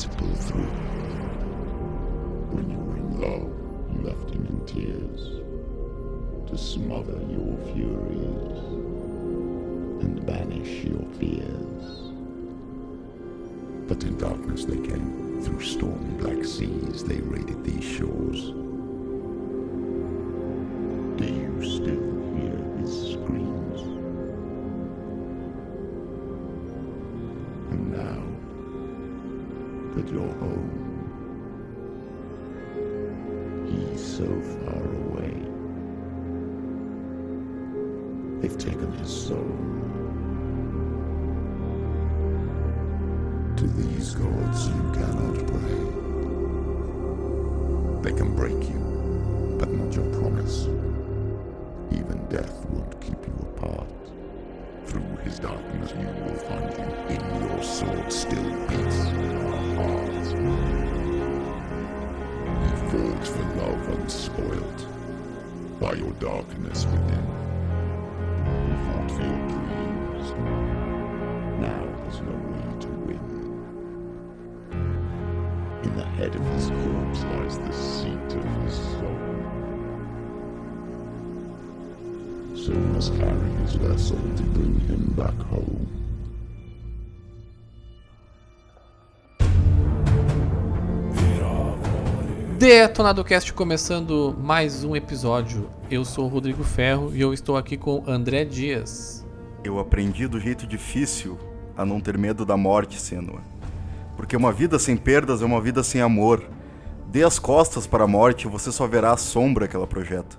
to pull through. When you were in love, you left him in tears to smother your furies and banish your fears. But in darkness they came, through stormy black seas they raided these shores. Detonado Cast começando mais um episódio. Eu sou o Rodrigo Ferro e eu estou aqui com André Dias. Eu aprendi do jeito difícil a não ter medo da morte, Senua. Porque uma vida sem perdas é uma vida sem amor. Dê as costas para a morte e você só verá a sombra que ela projeta.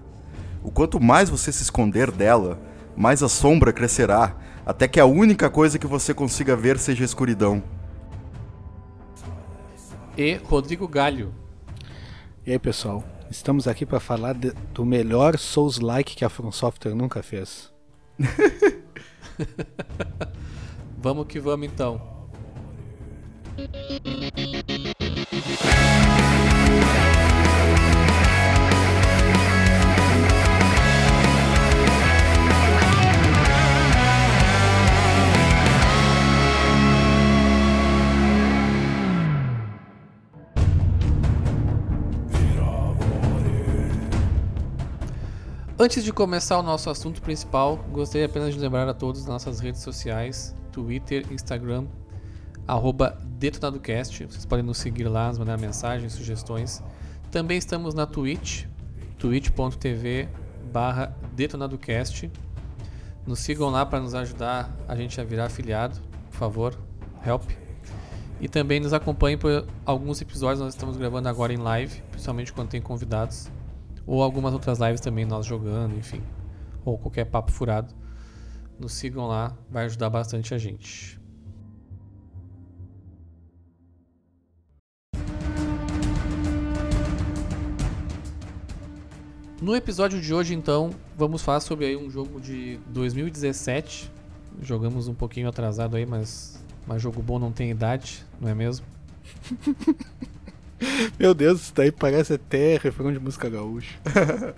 O quanto mais você se esconder dela, mais a sombra crescerá, até que a única coisa que você consiga ver seja a escuridão. E Rodrigo Galho. E aí, pessoal? Estamos aqui para falar de- do melhor Souls-like que a From Software nunca fez. Vamos que vamos então. Antes de começar o nosso assunto principal, gostaria apenas de lembrar a todos nossas redes sociais, Twitter, Instagram, arroba DetonadoCast. Vocês podem nos seguir lá, nos mandar mensagens, sugestões. Também estamos na Twitch, twitch.tv barra DetonadoCast. Nos sigam lá para nos ajudar a gente a virar afiliado, por favor, help. E também nos acompanhem por alguns episódios nós estamos gravando agora em live, principalmente quando tem convidados. Ou algumas outras lives também, nós jogando, enfim. Ou qualquer papo furado. Nos sigam lá, vai ajudar bastante a gente. No episódio de hoje, então, vamos falar sobre aí um jogo de 2017. Jogamos um pouquinho atrasado aí, mas, mas jogo bom não tem idade, não é mesmo? Meu Deus, isso daí parece até refrão de música gaúcha.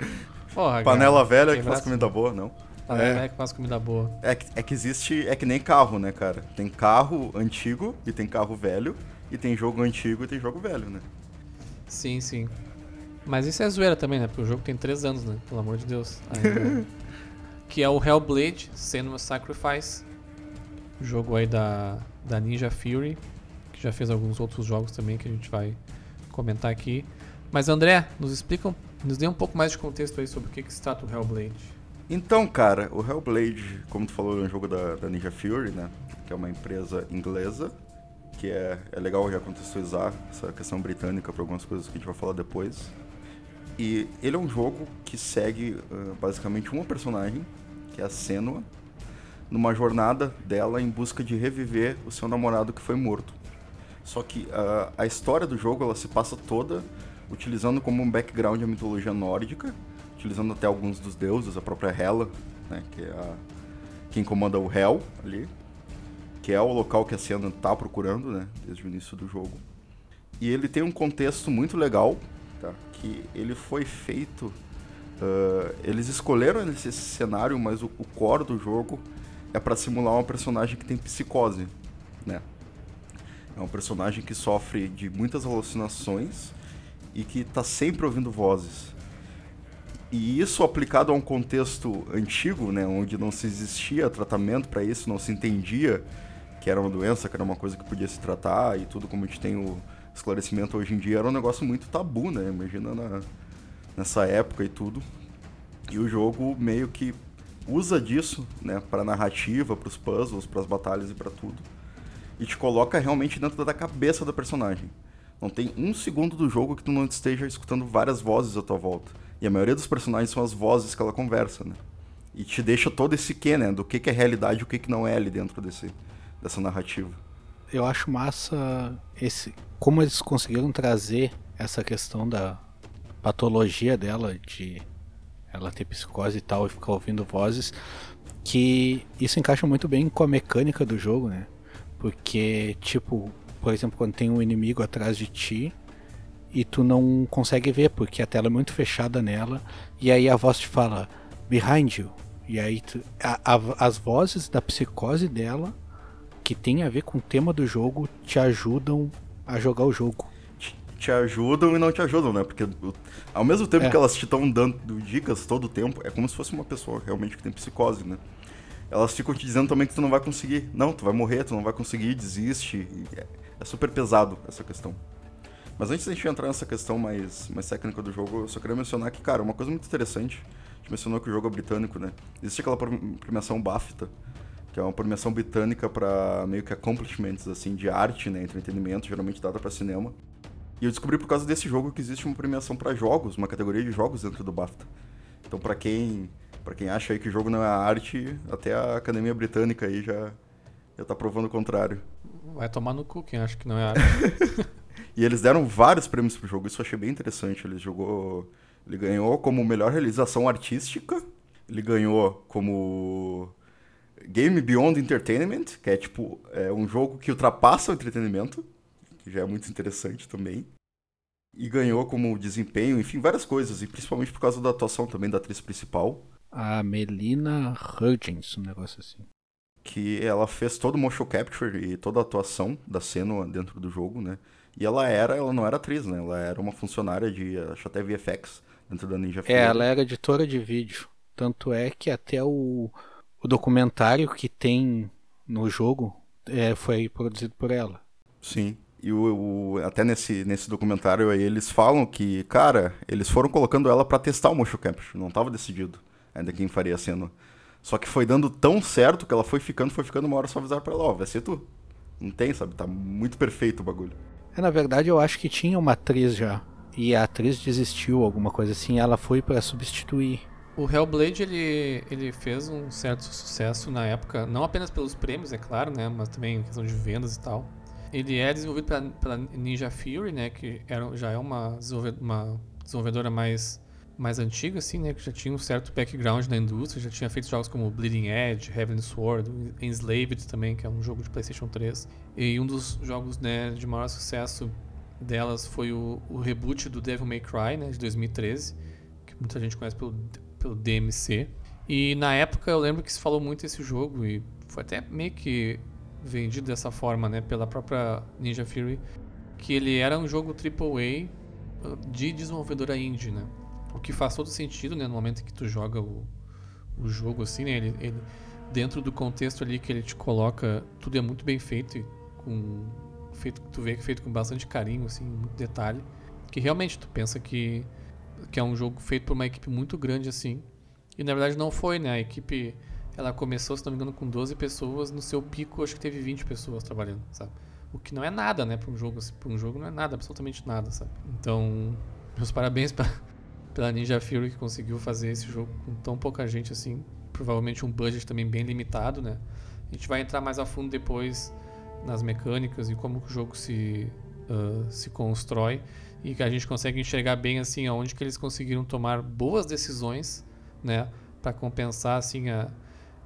Porra, Panela cara, velha que quebrar faz comida boa, não? Panela É. velha que faz comida boa. É que, é que existe, é que nem carro, né, cara? Tem carro antigo e tem carro velho, e tem jogo antigo e tem jogo velho, né? Sim, sim. Mas isso é zoeira também, né? Porque o jogo tem 3 anos, né? Pelo amor de Deus. Ainda. que é o Hellblade Senua Sacrifice. Jogo aí da, da Ninja Fury. Que já fez alguns outros jogos também que a gente vai comentar aqui. Mas André, nos explica, nos dê um pouco mais de contexto aí sobre o que, que trata o Hellblade. Então, cara, o Hellblade, como tu falou, é um jogo da, da Ninja Fury, né? Que é uma empresa inglesa, que é, é legal já contextualizar essa questão britânica para algumas coisas que a gente vai falar depois. E ele é um jogo que segue ah, basicamente uma personagem, que é a Senua, numa jornada dela em busca de reviver o seu namorado que foi morto. Só que ah, a história do jogo ela se passa toda utilizando como um background a mitologia nórdica, utilizando até alguns dos deuses, a própria Hela, né, que é a, quem comanda o Hel ali, que é o local que a Senna tá procurando, né, desde o início do jogo. E ele tem um contexto muito legal, tá, que ele foi feito... ah, eles escolheram esse cenário, mas o, o core do jogo é para simular uma personagem que tem psicose, né? É um personagem que sofre de muitas alucinações e que tá sempre ouvindo vozes. E isso aplicado a um contexto antigo, né, onde não se existia tratamento para isso, não se entendia que era uma doença, que era uma coisa que podia se tratar e tudo como a gente tem o esclarecimento hoje em dia, era um negócio muito tabu, né? Imagina na, nessa época e tudo. E o jogo meio que usa disso, né, para narrativa, para os puzzles, para as batalhas e para tudo. E te coloca realmente dentro da cabeça da personagem. Não tem um segundo do jogo que tu não esteja escutando várias vozes à tua volta. E a maioria dos personagens são as vozes que ela conversa, né? E te deixa todo esse quê, né? Do que, que é realidade e o que, que não é ali dentro desse, dessa narrativa. Eu acho massa esse como eles conseguiram trazer essa questão da patologia dela de ela ter psicose e tal e ficar ouvindo vozes, que isso encaixa muito bem com a mecânica do jogo, né? Porque, tipo, por exemplo, quando tem um inimigo atrás de ti e tu não consegue ver, porque a tela é muito fechada nela, e aí a voz te fala, behind you. E aí tu, a, a, as vozes da psicose dela, que tem a ver com o tema do jogo, te ajudam a jogar o jogo te ajudam e não te ajudam, né? Porque ao mesmo tempo é. que elas te estão dando dicas todo o tempo, é como se fosse uma pessoa realmente que tem psicose, né? Elas ficam te dizendo também que tu não vai conseguir. Não, tu vai morrer, tu não vai conseguir, desiste. É, é super pesado essa questão. Mas antes da gente entrar nessa questão mais, mais técnica do jogo, eu só queria mencionar que, cara, uma coisa muito interessante, a gente mencionou que o jogo é britânico, né? Existe aquela premiação BAFTA, que é uma premiação britânica para meio que accomplishments, assim, de arte, né, entretenimento, geralmente dada para cinema. E eu descobri por causa desse jogo que existe uma premiação para jogos, uma categoria de jogos dentro do BAFTA. Então, para quem para quem acha aí que jogo não é arte, até a Academia Britânica aí já já tá provando o contrário. Vai tomar no cu quem acha que não é arte. e eles deram vários prêmios pro jogo, isso eu achei bem interessante. Ele jogou, ele ganhou como melhor realização artística, ele ganhou como Game Beyond Entertainment, que é tipo é um jogo que ultrapassa o entretenimento que já é muito interessante também. E ganhou como desempenho, enfim, várias coisas, e principalmente por causa da atuação também da atriz principal. A Melina Hudgens, um negócio assim. Que ela fez todo o motion capture e toda a atuação da cena dentro do jogo, né? E ela era, ela não era atriz, né? Ela era uma funcionária de, acho até VFX, dentro da Ninja É, ela era editora de vídeo. Tanto é que até o, o documentário que tem no jogo é, foi produzido por ela. Sim. E o, o, até nesse, nesse documentário aí eles falam que, cara, eles foram colocando ela para testar o motion capture, não tava decidido ainda quem faria a cena. Só que foi dando tão certo que ela foi ficando, foi ficando uma hora só avisar pra ela, ó, oh, vai ser tu. Não tem, sabe? Tá muito perfeito o bagulho. É, na verdade eu acho que tinha uma atriz já. E a atriz desistiu, alguma coisa assim, ela foi para substituir. O Hellblade ele, ele fez um certo sucesso na época, não apenas pelos prêmios, é claro, né, mas também em questão de vendas e tal. Ele é desenvolvido pela, pela Ninja Fury, né? Que era, já é uma, uma desenvolvedora mais, mais antiga, assim, né? Que já tinha um certo background na indústria, já tinha feito jogos como Bleeding Edge, Heavenly Sword, Enslaved também, que é um jogo de PlayStation 3. E um dos jogos né, de maior sucesso delas foi o, o reboot do Devil May Cry, né? De 2013, que muita gente conhece pelo, pelo DMC. E na época eu lembro que se falou muito desse jogo e foi até meio que vendido dessa forma, né, pela própria Ninja Fury, que ele era um jogo AAA uh, de desenvolvedora indie, né? O que faz todo sentido, né, no momento que tu joga o, o jogo assim, né, ele, ele dentro do contexto ali que ele te coloca, tudo é muito bem feito com feito tu vê que é feito com bastante carinho, assim, muito detalhe, que realmente tu pensa que que é um jogo feito por uma equipe muito grande assim. E na verdade não foi, né? A equipe ela começou, se não me engano, com 12 pessoas. No seu pico, acho que teve 20 pessoas trabalhando, sabe? O que não é nada, né, para um jogo. Assim, para um jogo não é nada, absolutamente nada, sabe? Então, meus parabéns pra, pela Ninja Fury que conseguiu fazer esse jogo com tão pouca gente assim. Provavelmente um budget também bem limitado, né? A gente vai entrar mais a fundo depois nas mecânicas e como o jogo se, uh, se constrói e que a gente consegue enxergar bem assim aonde que eles conseguiram tomar boas decisões, né, para compensar assim a,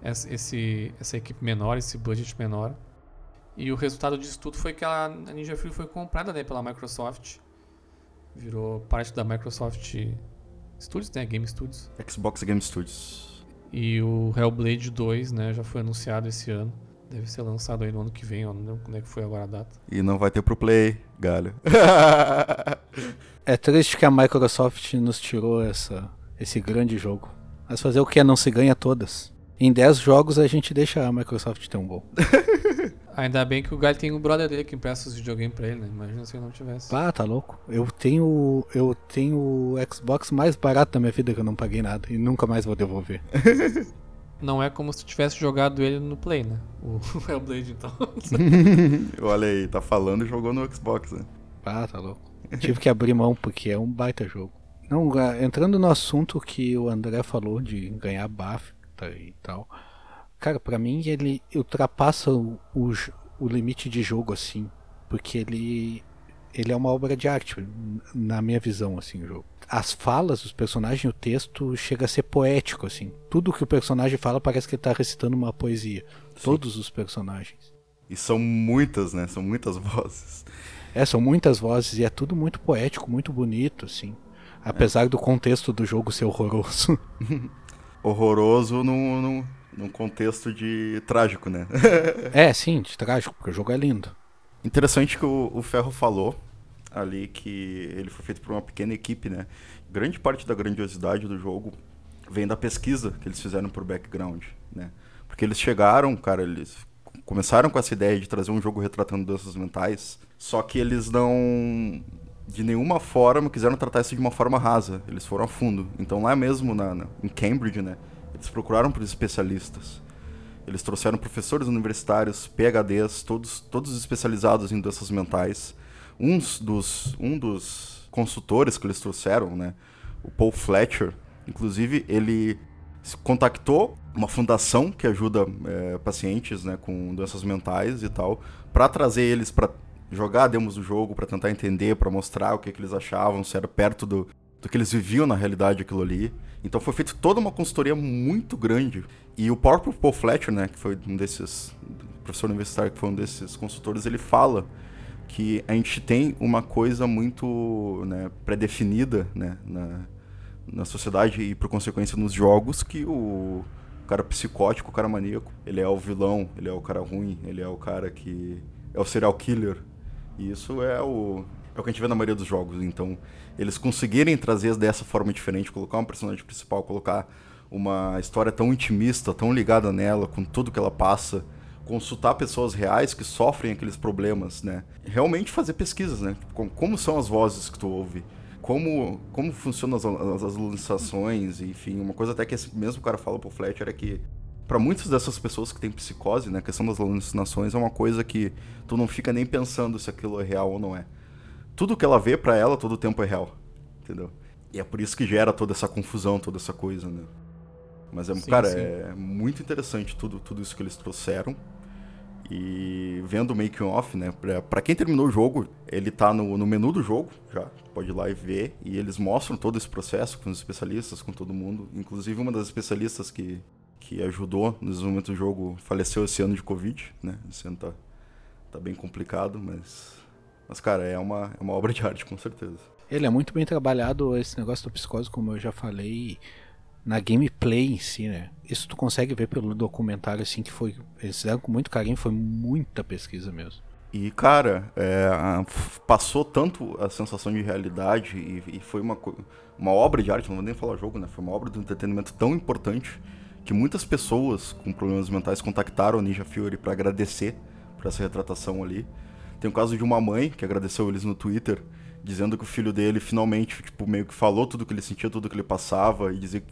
esse, essa equipe menor, esse budget menor. E o resultado disso tudo foi que a Ninja Fury foi comprada né, pela Microsoft. Virou parte da Microsoft Studios, né? Game Studios. Xbox Game Studios. E o Hellblade 2, né, já foi anunciado esse ano. Deve ser lançado aí no ano que vem, ó, não lembro quando é que foi agora a data. E não vai ter pro Play, galho. É triste que a Microsoft nos tirou essa, esse grande jogo. Mas fazer o que? Não se ganha todas. Em 10 jogos a gente deixa a Microsoft ter um gol. Ainda bem que o Galho tem um brother dele que empresta os videogames pra ele, né? Imagina se ele não tivesse. Ah, tá louco. Eu tenho eu tenho o Xbox mais barato da minha vida que eu não paguei nada e nunca mais vou devolver. Não é como se tu tivesse jogado ele no Play, né? O Hellblade, então. Olha aí, tá falando e jogou no Xbox, né? Ah, tá louco. Tive que abrir mão porque é um baita jogo. Não, ah, entrando no assunto que o André falou de ganhar BAFTA e tal. Cara, pra mim ele ultrapassa o, o, o limite de jogo assim, porque ele ele é uma obra de arte na minha visão assim, o jogo. As falas dos personagens, o texto chega a ser poético assim. Tudo que o personagem fala parece que ele tá recitando uma poesia. Todos os personagens. E são muitas, né? São muitas vozes. É, são muitas vozes e é tudo muito poético, muito bonito, assim. Apesar do contexto do jogo ser horroroso. Horroroso num, num, num contexto de trágico, né? é, sim, de trágico, porque o jogo é lindo. Interessante que o, o Ferro falou ali que ele foi feito por uma pequena equipe, né? Grande parte da grandiosidade do jogo vem da pesquisa que eles fizeram por background, né? Porque eles chegaram, cara, eles começaram com essa ideia de trazer um jogo retratando doenças mentais, só que eles não de nenhuma forma quiseram tratar isso de uma forma rasa, eles foram a fundo. Então lá mesmo na, na em Cambridge, né, eles procuraram por especialistas. Eles trouxeram professores universitários, PhDs, todos, todos especializados em doenças mentais. Uns dos, um dos consultores que eles trouxeram, né, o Paul Fletcher, inclusive ele contactou uma fundação que ajuda é, pacientes né, com doenças mentais e tal, para trazer eles para jogar demos do jogo, para tentar entender, para mostrar o que, que eles achavam, se era perto do, do que eles viviam na realidade aquilo ali. Então foi feita toda uma consultoria muito grande. E o próprio Paul Fletcher, né, que foi um desses professor universitário que foi um desses consultores, ele fala que a gente tem uma coisa muito né, pré-definida né, na, na sociedade e por consequência nos jogos que o cara psicótico, o cara maníaco, ele é o vilão, ele é o cara ruim, ele é o cara que é o serial killer. E isso é o é o que a gente vê na maioria dos jogos. Então, eles conseguirem trazer dessa forma diferente, colocar um personagem principal, colocar uma história tão intimista, tão ligada nela, com tudo que ela passa, consultar pessoas reais que sofrem aqueles problemas, né? Realmente fazer pesquisas, né? Como, são as vozes que tu ouve, como, como funcionam as, as, as alucinações, enfim. Uma coisa até que esse mesmo cara fala pro Fletcher é que para muitas dessas pessoas que têm psicose, né, a questão das alucinações é uma coisa que tu não fica nem pensando se aquilo é real ou não é. Tudo que ela vê para ela todo o tempo é real, entendeu? E é por isso que gera toda essa confusão, toda essa coisa, né? Mas é, Sim, cara, sim. é muito interessante tudo, tudo isso que eles trouxeram. E vendo o making off, né? Pra, pra quem terminou o jogo, ele tá no, no menu do jogo, já pode ir lá e ver. E eles mostram todo esse processo com os especialistas, com todo mundo. Inclusive uma das especialistas que, que ajudou no desenvolvimento do jogo faleceu esse ano de Covid, né? Esse ano tá, tá bem complicado, mas. Mas, cara, é uma, é uma obra de arte, com certeza. Ele é muito bem trabalhado, esse negócio da psicose, como eu já falei, na gameplay em si, né? Isso tu consegue ver pelo documentário, assim, que foi. Eles fizeram com muito carinho, foi muita pesquisa mesmo. E, cara, é, passou tanto a sensação de realidade e, e foi uma, uma obra de arte, não vou nem falar jogo, né? Foi uma obra de entretenimento tão importante que muitas pessoas com problemas mentais contactaram a Ninja Fury para agradecer por essa retratação ali. Tem o caso de uma mãe que agradeceu eles no Twitter, dizendo que o filho dele finalmente, tipo, meio que falou tudo que ele sentia, tudo que ele passava e dizia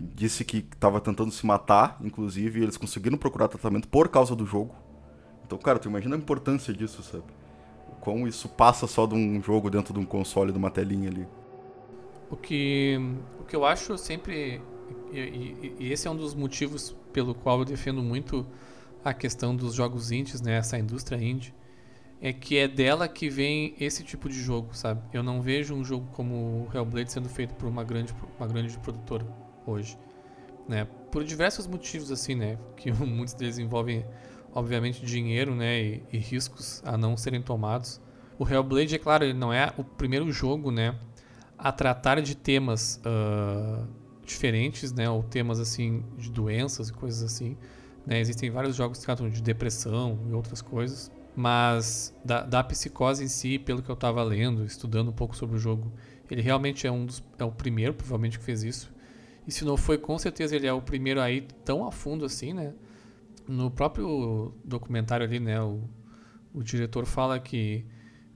disse que estava tentando se matar, inclusive, e eles conseguiram procurar tratamento por causa do jogo. Então, cara, tu imagina a importância disso, sabe? O quão isso passa só de um jogo dentro de um console, de uma telinha ali. O que, o que eu acho sempre. E, e- e esse é um dos motivos pelo qual eu defendo muito a questão dos jogos indies, né? Essa indústria indie. É que é dela que vem esse tipo de jogo, sabe? Eu não vejo um jogo como Hellblade sendo feito por uma grande, uma grande produtora hoje. Né? Por diversos motivos, assim, né? Que muitos deles envolvem, obviamente, dinheiro, né? E, e riscos a não serem tomados. O Hellblade, é claro, ele não é o primeiro jogo, né? a tratar de temas ah, diferentes, né? Ou temas assim de doenças e coisas assim. Né? Existem vários jogos que tratam de depressão e outras coisas. Mas da, da psicose em si, pelo que eu estava lendo, estudando um pouco sobre o jogo, ele realmente é um dos, é o primeiro, provavelmente, que fez isso. E se não foi, com certeza ele é o primeiro aí tão a fundo assim, né? No próprio documentário ali, né? O, o diretor fala que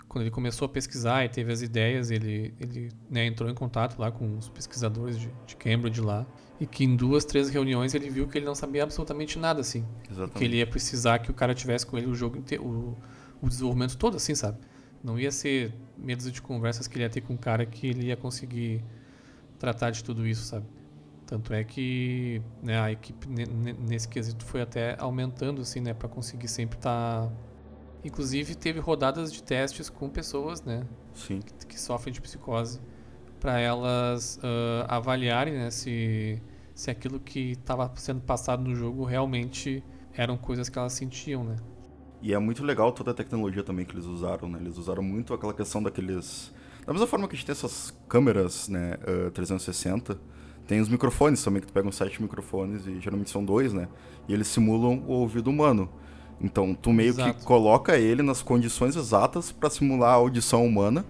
quando ele começou a pesquisar e teve as ideias, ele, ele né, entrou em contato lá com os pesquisadores de, de, Cambridge lá. E que em duas, três reuniões ele viu que ele não sabia absolutamente nada, assim. Exatamente. Que ele ia precisar que o cara tivesse com ele o jogo inteiro, o, o desenvolvimento todo, assim, sabe? Não ia ser medos de conversas que ele ia ter com o cara que ele ia conseguir tratar de tudo isso, sabe? Tanto é que né, a equipe nesse quesito foi até aumentando, assim, né? Pra conseguir sempre estar... Tá Inclusive teve rodadas de testes com pessoas, né? Sim. Que, que sofrem de psicose, para elas uh, avaliarem né, se, se aquilo que estava sendo passado no jogo realmente eram coisas que elas sentiam, né? E é muito legal toda a tecnologia também que eles usaram, né? Eles usaram muito aquela questão daqueles... Da mesma forma que a gente tem essas câmeras, né, uh, 360, tem os microfones também, que tu pega uns sete microfones, e geralmente são dois, né? E eles simulam o ouvido humano. Então, tu meio Exato. que coloca ele nas condições exatas para simular a audição humana,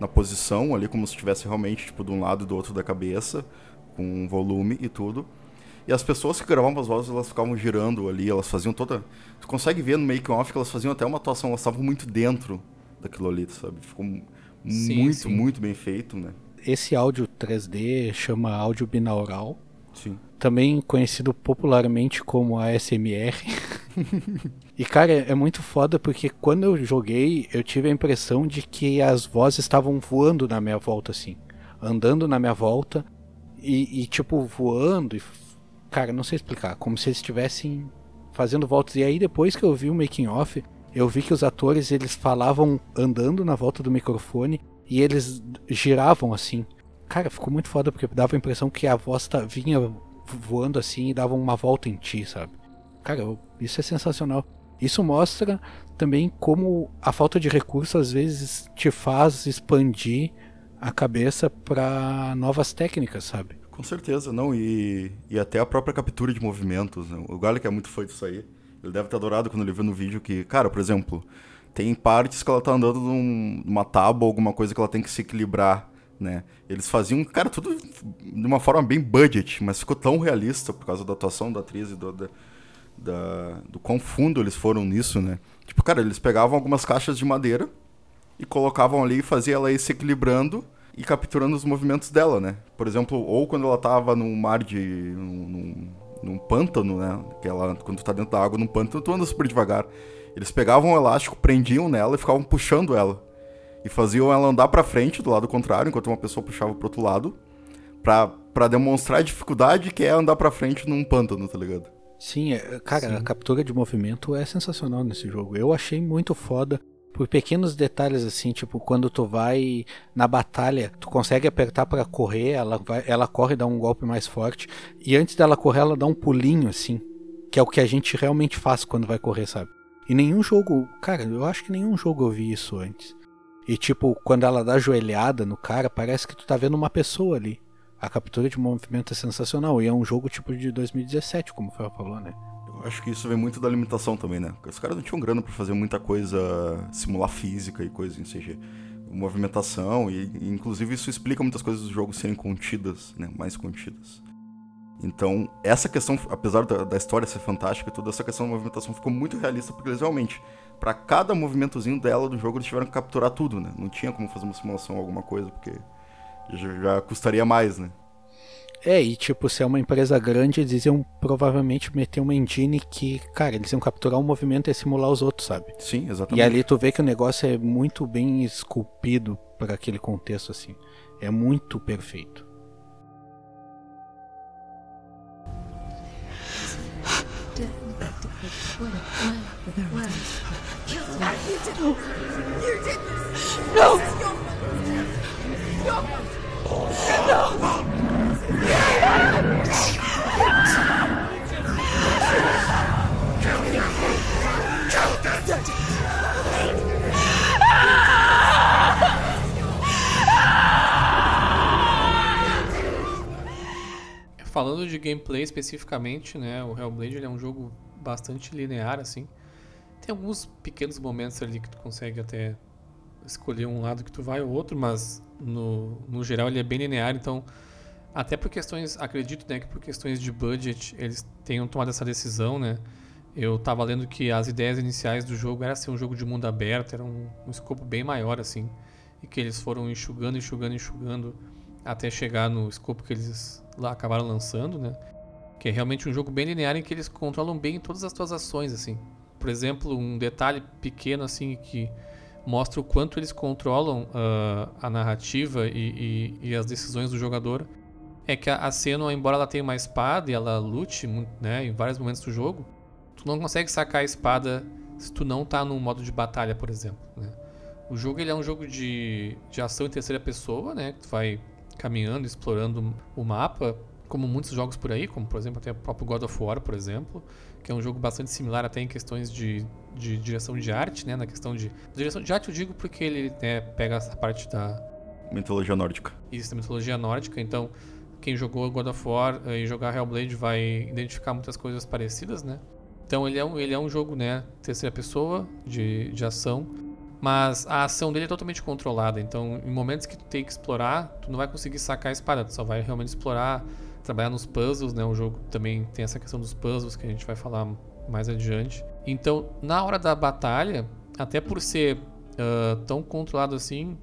na posição ali, como se estivesse realmente, tipo, de um lado e do outro da cabeça, com volume e tudo. E as pessoas que gravavam as vozes, elas ficavam girando ali, elas faziam toda... Tu consegue ver no make-off que elas faziam até uma atuação, elas estavam muito dentro daquilo ali, sabe? Ficou sim, muito, sim. muito bem feito, né? Esse áudio 3D chama áudio binaural. Sim. Também conhecido popularmente como ASMR. E cara, é muito foda porque quando eu joguei, eu tive a impressão de que as vozes estavam voando na minha volta, assim. Andando na minha volta e, e tipo, voando. E, cara, não sei explicar. Como se eles estivessem fazendo voltas. E aí, depois que eu vi o making off, eu vi que os atores eles falavam andando na volta do microfone e eles giravam assim. Cara, ficou muito foda porque dava a impressão que a voz tá, vinha voando assim e dava uma volta em ti, sabe? Cara, isso é sensacional. Isso mostra também como a falta de recursos às vezes te faz expandir a cabeça para novas técnicas, sabe? Com certeza, não. E, e até a própria captura de movimentos. Né? O que é muito fã disso aí. Ele deve ter adorado quando ele viu no vídeo que, cara, por exemplo, tem partes que ela tá andando num, numa tábua, alguma coisa que ela tem que se equilibrar, né? Eles faziam, cara, tudo de uma forma bem budget, mas ficou tão realista por causa da atuação da atriz e do, da, da, do quão fundo eles foram nisso, né? Tipo, cara, eles pegavam algumas caixas de madeira e colocavam ali e fazia ela ir se equilibrando e capturando os movimentos dela, né? Por exemplo, ou quando ela tava num mar de. num, num, pântano, né? Que ela, quando tu tá dentro da água num pântano, tu anda super devagar. Eles pegavam um elástico, prendiam nela e ficavam puxando ela. E faziam ela andar pra frente, do lado contrário, enquanto uma pessoa puxava pro outro lado. Pra, pra demonstrar a dificuldade que é andar pra frente num pântano, tá ligado? Sim, é, cara, Sim. a captura de movimento é sensacional nesse jogo. Eu achei muito foda por pequenos detalhes assim, tipo quando tu vai na batalha, tu consegue apertar para correr, ela vai, ela corre dá um golpe mais forte e antes dela correr ela dá um pulinho assim, que é o que a gente realmente faz quando vai correr, sabe? E nenhum jogo, cara, eu acho que nenhum jogo eu vi isso antes. E tipo, quando ela dá joelhada no cara, parece que tu tá vendo uma pessoa ali a captura de movimento é sensacional. E é um jogo tipo de 2017, como o Fel falou, né? Eu acho que isso vem muito da limitação também, né? Porque os caras não tinham grana para fazer muita coisa, simular física e coisa em CG. Movimentação, e, e inclusive isso explica muitas coisas dos jogos serem contidas, né? Mais contidas. Então, essa questão, apesar da, da, história ser fantástica, toda essa questão da movimentação ficou muito realista, porque eles realmente, para cada movimentozinho dela do jogo, eles tiveram que capturar tudo, né? Não tinha como fazer uma simulação ou alguma coisa, porque já custaria mais, né? É, e tipo, se é uma empresa grande, eles iam provavelmente meter uma engine que, cara, eles iam capturar um movimento e simular os outros, sabe? Sim, exatamente. E ali tu vê que o negócio é muito bem esculpido para aquele contexto, assim. É muito perfeito. No! Falando de gameplay especificamente, né, o Hellblade é um jogo bastante linear assim. Tem alguns pequenos momentos ali que tu consegue até escolher um lado que tu vai ou outro, mas no, no geral ele é bem linear, então até por questões, acredito, né, que por questões de budget eles tenham tomado essa decisão, né? Eu tava lendo que as ideias iniciais do jogo era ser um jogo de mundo aberto, era um, um escopo bem maior assim, e que eles foram enxugando, enxugando, enxugando até chegar no escopo que eles lá acabaram lançando, né? Que é realmente um jogo bem linear em que eles controlam bem todas as suas ações, assim. Por exemplo, um detalhe pequeno assim que mostra o quanto eles controlam uh, a narrativa e, e, e, as decisões do jogador é que a, a Senua, embora ela tenha uma espada e ela lute né, em vários momentos do jogo, tu não consegue sacar a espada se tu não tá no modo de batalha, por exemplo. Né? O jogo ele é um jogo de, de ação em terceira pessoa, né? Tu vai caminhando, explorando o mapa, como muitos jogos por aí, como por exemplo até o próprio God of War, por exemplo, que é um jogo bastante similar até em questões de, de direção de arte, né? Na questão de direção de arte eu digo porque ele né, pega essa parte da mitologia nórdica. Isso, da mitologia nórdica. Então, quem jogou God of War eh, e jogar Hellblade vai identificar muitas coisas parecidas, né? Então ele é um, ele é um jogo, né, terceira pessoa, de, de ação, mas a ação dele é totalmente controlada. Então, em momentos que tu tem que explorar, tu não vai conseguir sacar a espada, tu só vai realmente explorar, trabalhar nos puzzles, né? O jogo também tem essa questão dos puzzles que a gente vai falar mais adiante. Então, na hora da batalha, até por ser uh, tão controlado assim,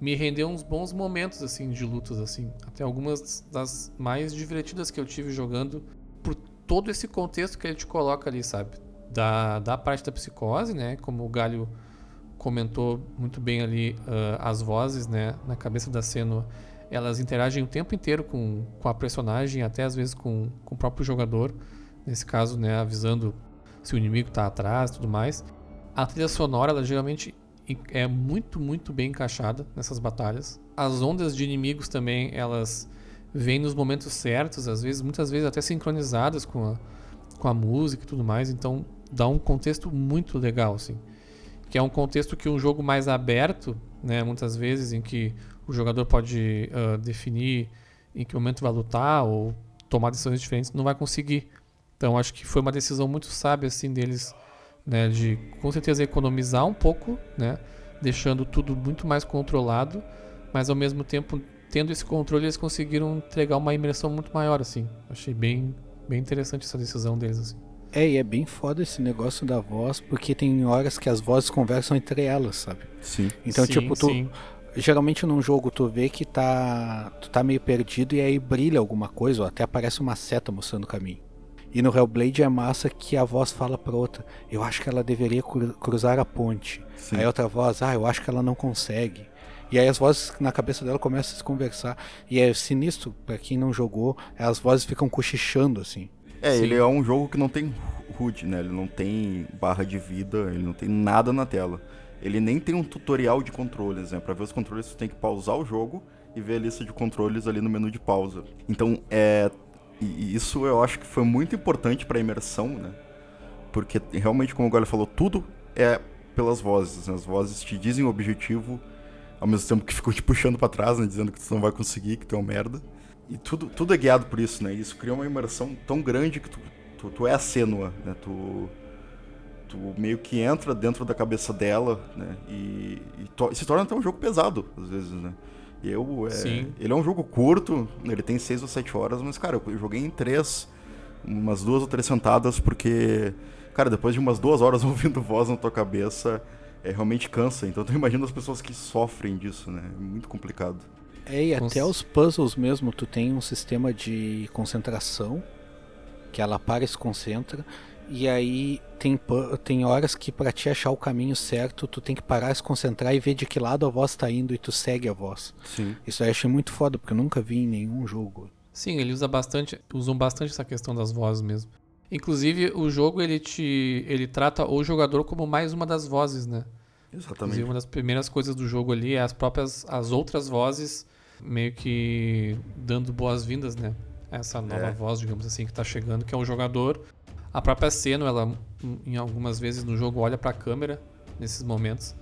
me rendeu uns bons momentos assim de lutas assim, até algumas das mais divertidas que eu tive jogando por todo esse contexto que ele te coloca ali, sabe? Da, da parte da psicose, né? Como o Galho comentou muito bem ali, uh, as vozes, né? Na cabeça da cena, elas interagem o tempo inteiro com, com a personagem, até às vezes com, com o próprio jogador. Nesse caso, né? Avisando se o inimigo está atrás e tudo mais. A trilha sonora, ela geralmente é muito, muito bem encaixada nessas batalhas. As ondas de inimigos também, elas vêm nos momentos certos, às vezes, muitas vezes até sincronizadas com a, com a música e tudo mais, então dá um contexto muito legal, assim. Que é um contexto que um jogo mais aberto, né, muitas vezes, em que o jogador pode uh, definir em que momento vai lutar ou tomar decisões diferentes, não vai conseguir. Então acho que foi uma decisão muito sábia assim deles, né, de com certeza economizar um pouco, né, deixando tudo muito mais controlado, mas ao mesmo tempo tendo esse controle, eles conseguiram entregar uma imersão muito maior, assim. Achei bem, bem interessante essa decisão deles, assim. É, e é bem foda esse negócio da voz, porque tem horas que as vozes conversam entre elas, sabe? Sim. Então, sim, tipo, tu. Sim. Geralmente num jogo tu vê que tá. Tu tá meio perdido e aí brilha alguma coisa, ou até aparece uma seta mostrando o caminho. E no Hellblade é massa que a voz fala pra outra, eu acho que ela deveria cruzar a ponte. Sim. Aí outra voz, ah, eu acho que ela não consegue. E aí as vozes na cabeça dela começam a se conversar. E é sinistro, para quem não jogou, as vozes ficam cochichando, assim. É, Sim. ele é um jogo que não tem HUD, né? Ele não tem barra de vida, ele não tem nada na tela. Ele nem tem um tutorial de controles, né? Pra ver os controles, você tem que pausar o jogo e ver a lista de controles ali no menu de pausa. Então, é. E isso eu acho que foi muito importante pra imersão, né? Porque realmente, como o Galho falou, tudo é pelas vozes. Né? As vozes te dizem o objetivo ao mesmo tempo que ficou te puxando para trás, né, dizendo que tu não vai conseguir, que tu é um merda. E tudo, tudo é guiado por isso, né? Isso cria uma imersão tão grande que tu, tu, tu é a Senua, né? Tu, tu meio que entra dentro da cabeça dela, né? E, e, to, e se torna até um jogo pesado, às vezes, né? Eu, é, ele é um jogo curto, ele tem 6 ou 7 horas, mas, cara, eu joguei em 3, umas duas ou três sentadas, porque, cara, depois de umas duas horas ouvindo voz na tua cabeça, é, realmente cansa. Então tu imagina as pessoas que sofrem disso, né? É muito complicado. É, e até os puzzles mesmo, tu tem um sistema de concentração, que ela para e se concentra, e aí tem, tem horas que para te achar o caminho certo, tu tem que parar, se concentrar e ver de que lado a voz tá indo e tu segue a voz. Sim. Isso aí eu achei muito foda, porque eu nunca vi em nenhum jogo. Sim, ele usa bastante, usam bastante essa questão das vozes mesmo. Inclusive, o jogo ele te ele trata o jogador como mais uma das vozes, né? Exatamente. Inclusive, uma das primeiras coisas do jogo ali é as próprias as outras vozes meio que dando boas-vindas, né? Essa nova é. voz, digamos assim, que tá chegando, que é um jogador. A própria cena, ela em algumas vezes no jogo olha para a câmera nesses momentos,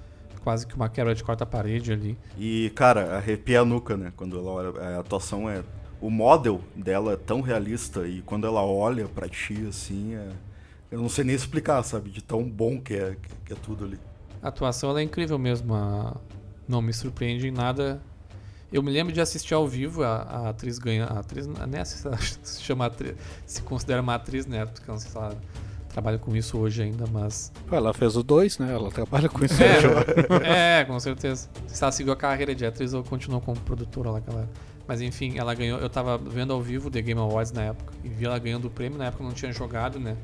quase que uma quebra de quarta parede ali. E, cara, arrepia a nuca, né? Quando ela olha, a atuação é o model dela é tão realista e quando ela olha pra ti, assim, é... eu não sei nem explicar, sabe? De tão bom que é, que é tudo ali. A atuação ela é incrível mesmo. A... Não me surpreende em nada. Eu me lembro de assistir ao vivo a, a atriz ganha. A atriz, nem se se chama atriz, se considera uma atriz, né? Porque não sei se ela trabalha com isso hoje ainda, mas. Ela fez o 2, né? Ela trabalha com isso É, hoje. é, com certeza. Se ela seguiu a carreira de atriz ou continuou como produtora lá, aquela. Mas enfim, ela ganhou. Eu tava vendo ao vivo The Game Awards na época e vi ela ganhando o prêmio. Na época eu não tinha jogado, né?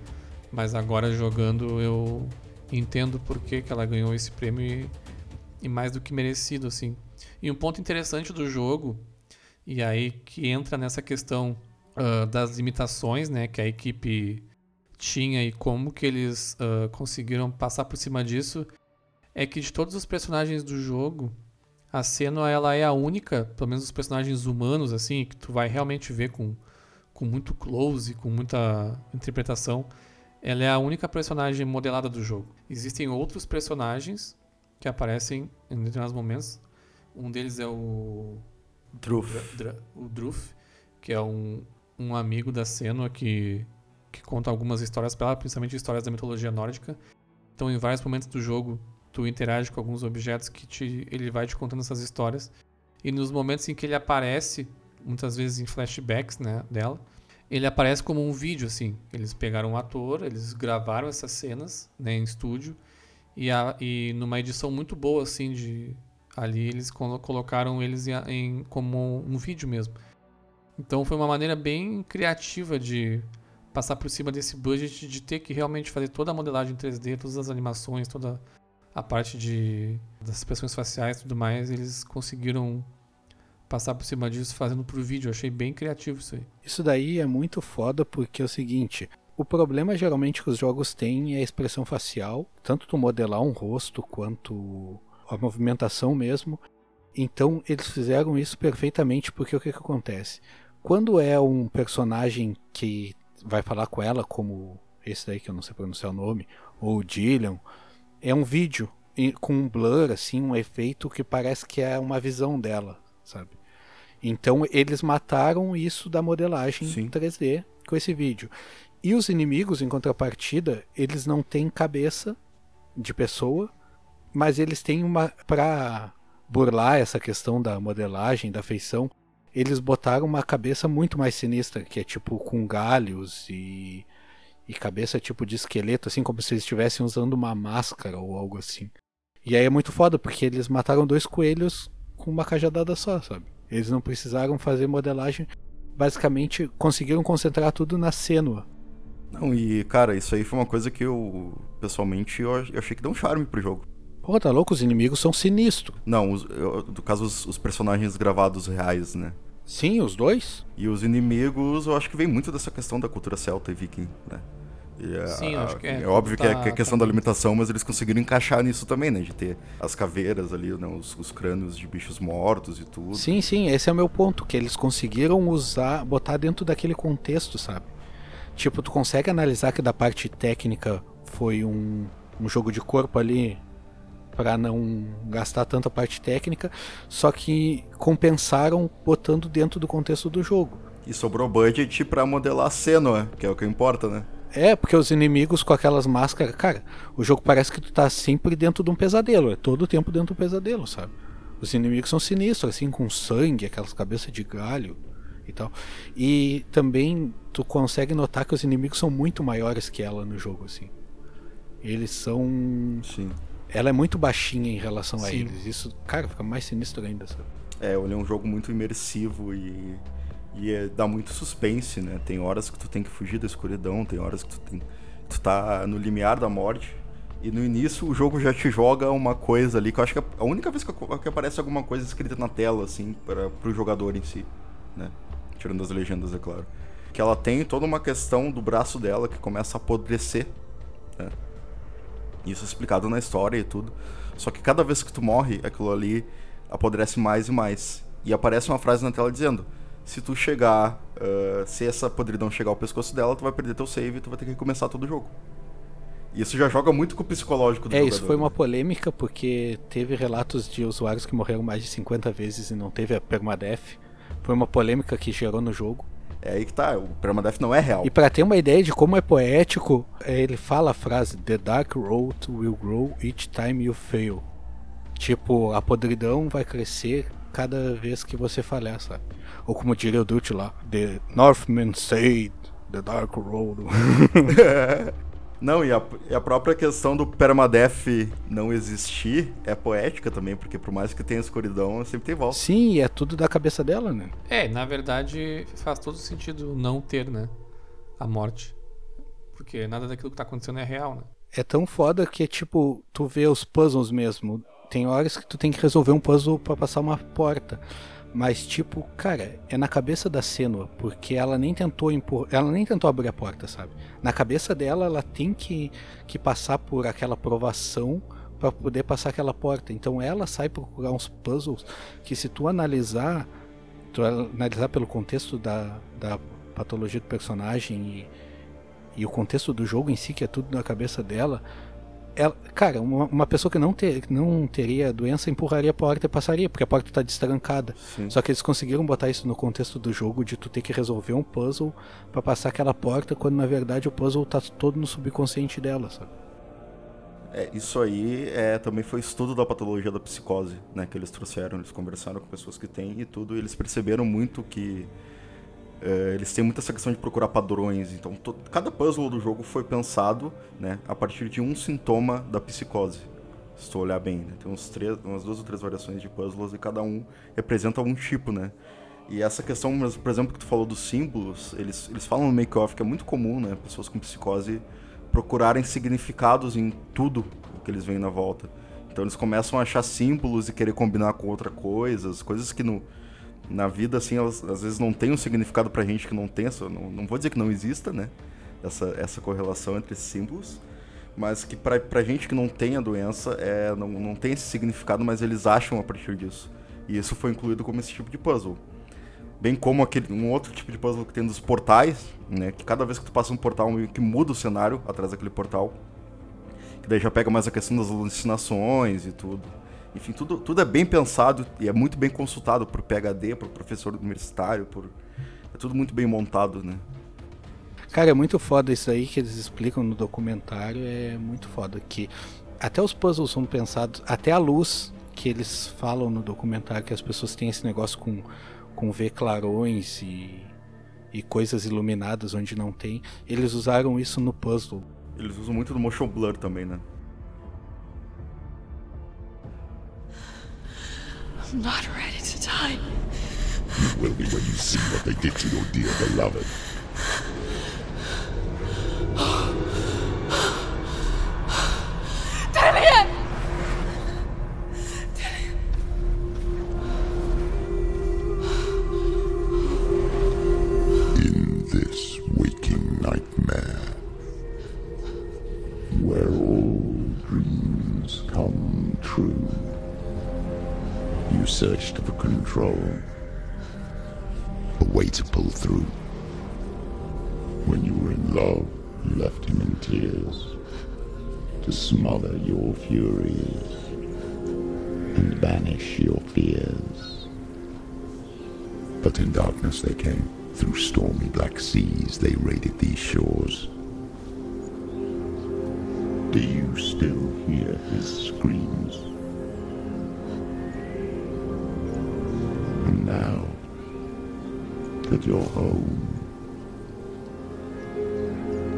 Mas agora jogando eu entendo por que, que ela ganhou esse prêmio e, e mais do que merecido, assim. E um ponto interessante do jogo, e aí que entra nessa questão ah, das limitações, né? Que a equipe tinha e como que eles ah, conseguiram passar por cima disso é que de todos os personagens do jogo, a Senua ela é a única, pelo menos os personagens humanos assim, que tu vai realmente ver com, com muito close, com muita interpretação, ela é a única personagem modelada do jogo. Existem outros personagens que aparecem em determinados momentos. Um deles é o Druf. O Druf, que é um, um amigo da Senua que, que conta algumas histórias pra ela, principalmente histórias da mitologia nórdica. Então, em vários momentos do jogo, tu interage com alguns objetos que te, ele vai te contando essas histórias. E nos momentos em que ele aparece, muitas vezes em flashbacks né, dela, ele aparece como um vídeo, assim. Eles pegaram um ator, eles gravaram essas cenas né, em estúdio, e, a, e numa edição muito boa, assim, de, ali eles colo- colocaram eles em, em- como um vídeo mesmo. Então foi uma maneira bem criativa de passar por cima desse budget de ter que realmente fazer toda a modelagem 3D, todas as animações, toda a parte de das expressões faciais e tudo mais, eles conseguiram passar por cima disso fazendo pro vídeo. Eu achei bem criativo isso aí. Isso daí é muito foda porque é o seguinte: o problema geralmente que os jogos têm é a expressão facial, tanto tu modelar um rosto quanto a movimentação mesmo. Então eles fizeram isso perfeitamente porque o que, que acontece? Quando é um personagem que vai falar com ela, como esse daí que eu não sei pronunciar o nome, ou o Dillian, é um vídeo com um blur, assim, um efeito que parece que é uma visão dela, sabe? Então eles mataram isso da modelagem Sim. 3D com esse vídeo. E os inimigos, em contrapartida, eles não têm cabeça de pessoa, mas eles têm uma. Pra burlar essa questão da modelagem, da feição, eles botaram uma cabeça muito mais sinistra, que é tipo com galhos e. E cabeça tipo de esqueleto, assim como se eles estivessem usando uma máscara ou algo assim. E aí é muito foda, porque eles mataram dois coelhos com uma cajadada só, sabe? Eles não precisaram fazer modelagem. Basicamente, conseguiram concentrar tudo na Senua. Não, e cara, isso aí foi uma coisa que eu, pessoalmente, eu achei que deu um charme pro jogo. Pô, tá louco? Os inimigos são sinistros. Não, os, eu- no caso, os, os personagens gravados reais, né? Sim, os dois? E os inimigos, eu acho que vem muito dessa questão da cultura celta e viking, né? E é, Sim, eu acho que é. óbvio que, é, Tá- que é questão tá da muito. limitação, mas eles conseguiram encaixar nisso também, né? De ter as caveiras ali, né? os, os crânios de bichos mortos e tudo. Sim, sim, esse é o meu ponto, que eles conseguiram usar, botar dentro daquele contexto, sabe? Tipo, tu consegue analisar que da parte técnica foi um, um jogo de corpo ali pra não gastar tanta parte técnica, só que compensaram botando dentro do contexto do jogo. E sobrou budget pra modelar a Senua, que é o que importa, né? É, porque os inimigos com aquelas máscaras, cara, o jogo parece que tu tá sempre dentro de um pesadelo, é todo o tempo dentro do pesadelo, sabe? Os inimigos são sinistros, assim, com sangue, aquelas cabeças de galho e tal. E também tu consegue notar que os inimigos são muito maiores que ela no jogo, assim. Eles são. Sim. Ela é muito baixinha em relação a Sim. eles. Isso, cara, fica mais sinistro ainda, sabe? É, ele é um jogo muito imersivo e, e é- dá muito suspense, né? Tem horas que tu tem que fugir da escuridão, tem horas que tu, tem, tu tá no limiar da morte. E no início o jogo já te joga uma coisa ali, que eu acho que é a única vez que, que aparece alguma coisa escrita na tela, assim, para pro jogador em si, né? Tirando as legendas, é claro. Que ela tem toda uma questão do braço dela que começa a apodrecer, né? Isso é explicado na história e tudo. Só que cada vez que tu morre, aquilo ali apodrece mais e mais. E aparece uma frase na tela dizendo: se tu chegar, ah, se essa podridão chegar ao pescoço dela, tu vai perder teu save e tu vai ter que recomeçar todo o jogo. E isso já joga muito com o psicológico do É, jogador. isso foi uma né? polêmica porque teve relatos de usuários que morreram mais de 50 vezes e não teve a permadeath. foi uma polêmica que gerou no jogo. É aí que tá, o Permadeath não é real. E para ter uma ideia de como é poético, é, ele fala a frase The dark road will grow each time you fail. Tipo, a podridão vai crescer cada vez que você falhar, sabe? Ou como diria o Dutch lá, The Northmen said the dark road. Não, e a, e a, própria questão do permadeath não existir é poética também, porque por mais que tenha escuridão, sempre tem volta. Sim, é tudo da cabeça dela, né? É, na verdade faz todo sentido não ter, né? A morte. Porque nada daquilo que tá acontecendo é real, né? É tão foda que, tipo, tu vê os puzzles mesmo. Tem horas que tu tem que resolver um puzzle para passar uma porta. Mas tipo, cara, é na cabeça da Senua, porque ela nem tentou impor, ela nem tentou abrir a porta, sabe? Na cabeça dela, ela tem que, que passar por aquela provação para poder passar aquela porta. Então ela sai procurar uns puzzles que se tu analisar, tu analisar pelo contexto da, da patologia do personagem e, e o contexto do jogo em si, que é tudo na cabeça dela, ela, cara, uma, uma, pessoa que não, ter, não teria doença empurraria a porta e passaria, porque a porta está destrancada. Sim. Só que eles conseguiram botar isso no contexto do jogo de tu ter que resolver um puzzle para passar aquela porta, quando na verdade o puzzle tá todo no subconsciente dela, sabe? É, isso aí é, também foi estudo da patologia da psicose, né? Que eles trouxeram, eles conversaram com pessoas que têm e tudo, e eles perceberam muito que é, eles têm muita essa questão de procurar padrões, então cada puzzle do jogo foi pensado né, a partir de um sintoma da psicose. Se tu olhar bem, né? tem uns três, umas duas ou três variações de puzzles e cada um representa algum tipo, né? E essa questão, por exemplo, que tu falou dos símbolos, eles, eles falam no make-off que é muito comum, né? Pessoas com psicose procurarem significados em tudo que eles veem na volta. Então eles começam a achar símbolos e querer combinar com outras coisas, coisas que no, na vida, assim, elas, às vezes não tem um significado pra gente que não tem, não, não vou dizer que não exista, né? Essa, essa correlação entre esses símbolos, mas que pra, pra gente que não tem a doença, é, não, não tem esse significado, mas eles acham a partir disso. E isso foi incluído como esse tipo de puzzle. Bem como aquele, um outro tipo de puzzle que tem dos portais, né? Que cada vez que tu passa um portal, meio que muda o cenário atrás daquele portal. Que daí já pega mais a questão das alucinações e tudo. Enfim, tudo, tudo é bem pensado e é muito bem consultado por PhD, por professor universitário, por é tudo muito bem montado, né? Cara, é muito foda isso aí que eles explicam no documentário, é muito foda que até os puzzles são pensados, até a luz que eles falam no documentário que as pessoas têm esse negócio com com ver clarões e e coisas iluminadas onde não tem, eles usaram isso no puzzle. Eles usam muito no motion blur também, né? I'm not ready to die. You will be when you see what they did to your dear beloved. Oh. Searched for control. A way to pull through. When you were in love, you left him in tears. To smother your furies. And banish your fears. But in darkness they came. Through stormy black seas they raided these shores. Do you still hear his screams? Now that you're home,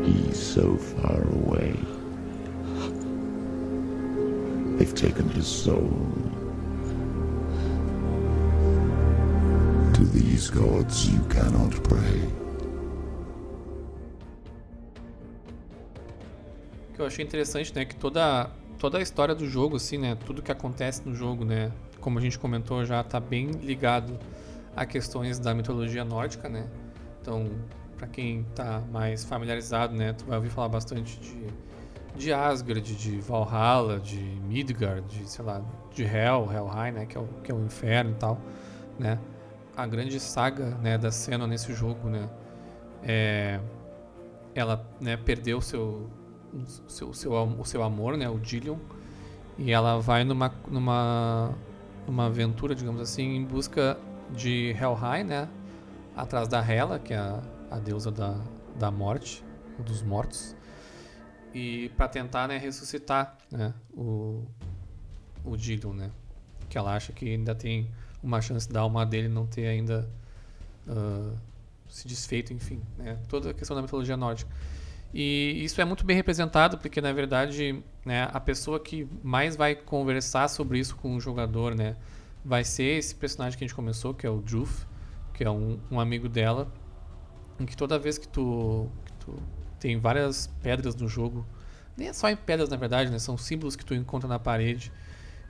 he's so far away. They've taken his soul. To these gods you cannot pray. Que eu achei interessante, né, que toda toda a história do jogo assim, né, tudo que acontece no jogo, né, como a gente comentou já, tá bem ligado a questões da mitologia nórdica, né? Então, para quem tá mais familiarizado, né, tu vai ouvir falar bastante de, de Asgard, de Valhalla, de Midgard, de, sei lá, de Hel, Helheim, né, que é o, que é o inferno e tal, né? A grande saga, né, da cena nesse jogo, né, é, ela, né, perdeu seu, seu, seu, o seu amor, né, o Dillion, e ela vai numa, numa uma aventura, digamos assim, em busca de Helheim, né? Atrás da Hela, que é a, a deusa da, da morte, dos mortos. E para tentar, né, ressuscitar, né, o, o Gideon, né? Que ela acha que ainda tem uma chance da alma dele não ter ainda uh, se desfeito, enfim, né? Toda a questão da mitologia nórdica. E isso é muito bem representado, porque na verdade né, a pessoa que mais vai conversar sobre isso com o jogador né, vai ser esse personagem que a gente começou, que é o Druf, que é um, um amigo dela, em que toda vez que tu, que tu tem várias pedras no jogo, nem é só em pedras na verdade, né, são símbolos que tu encontra na parede,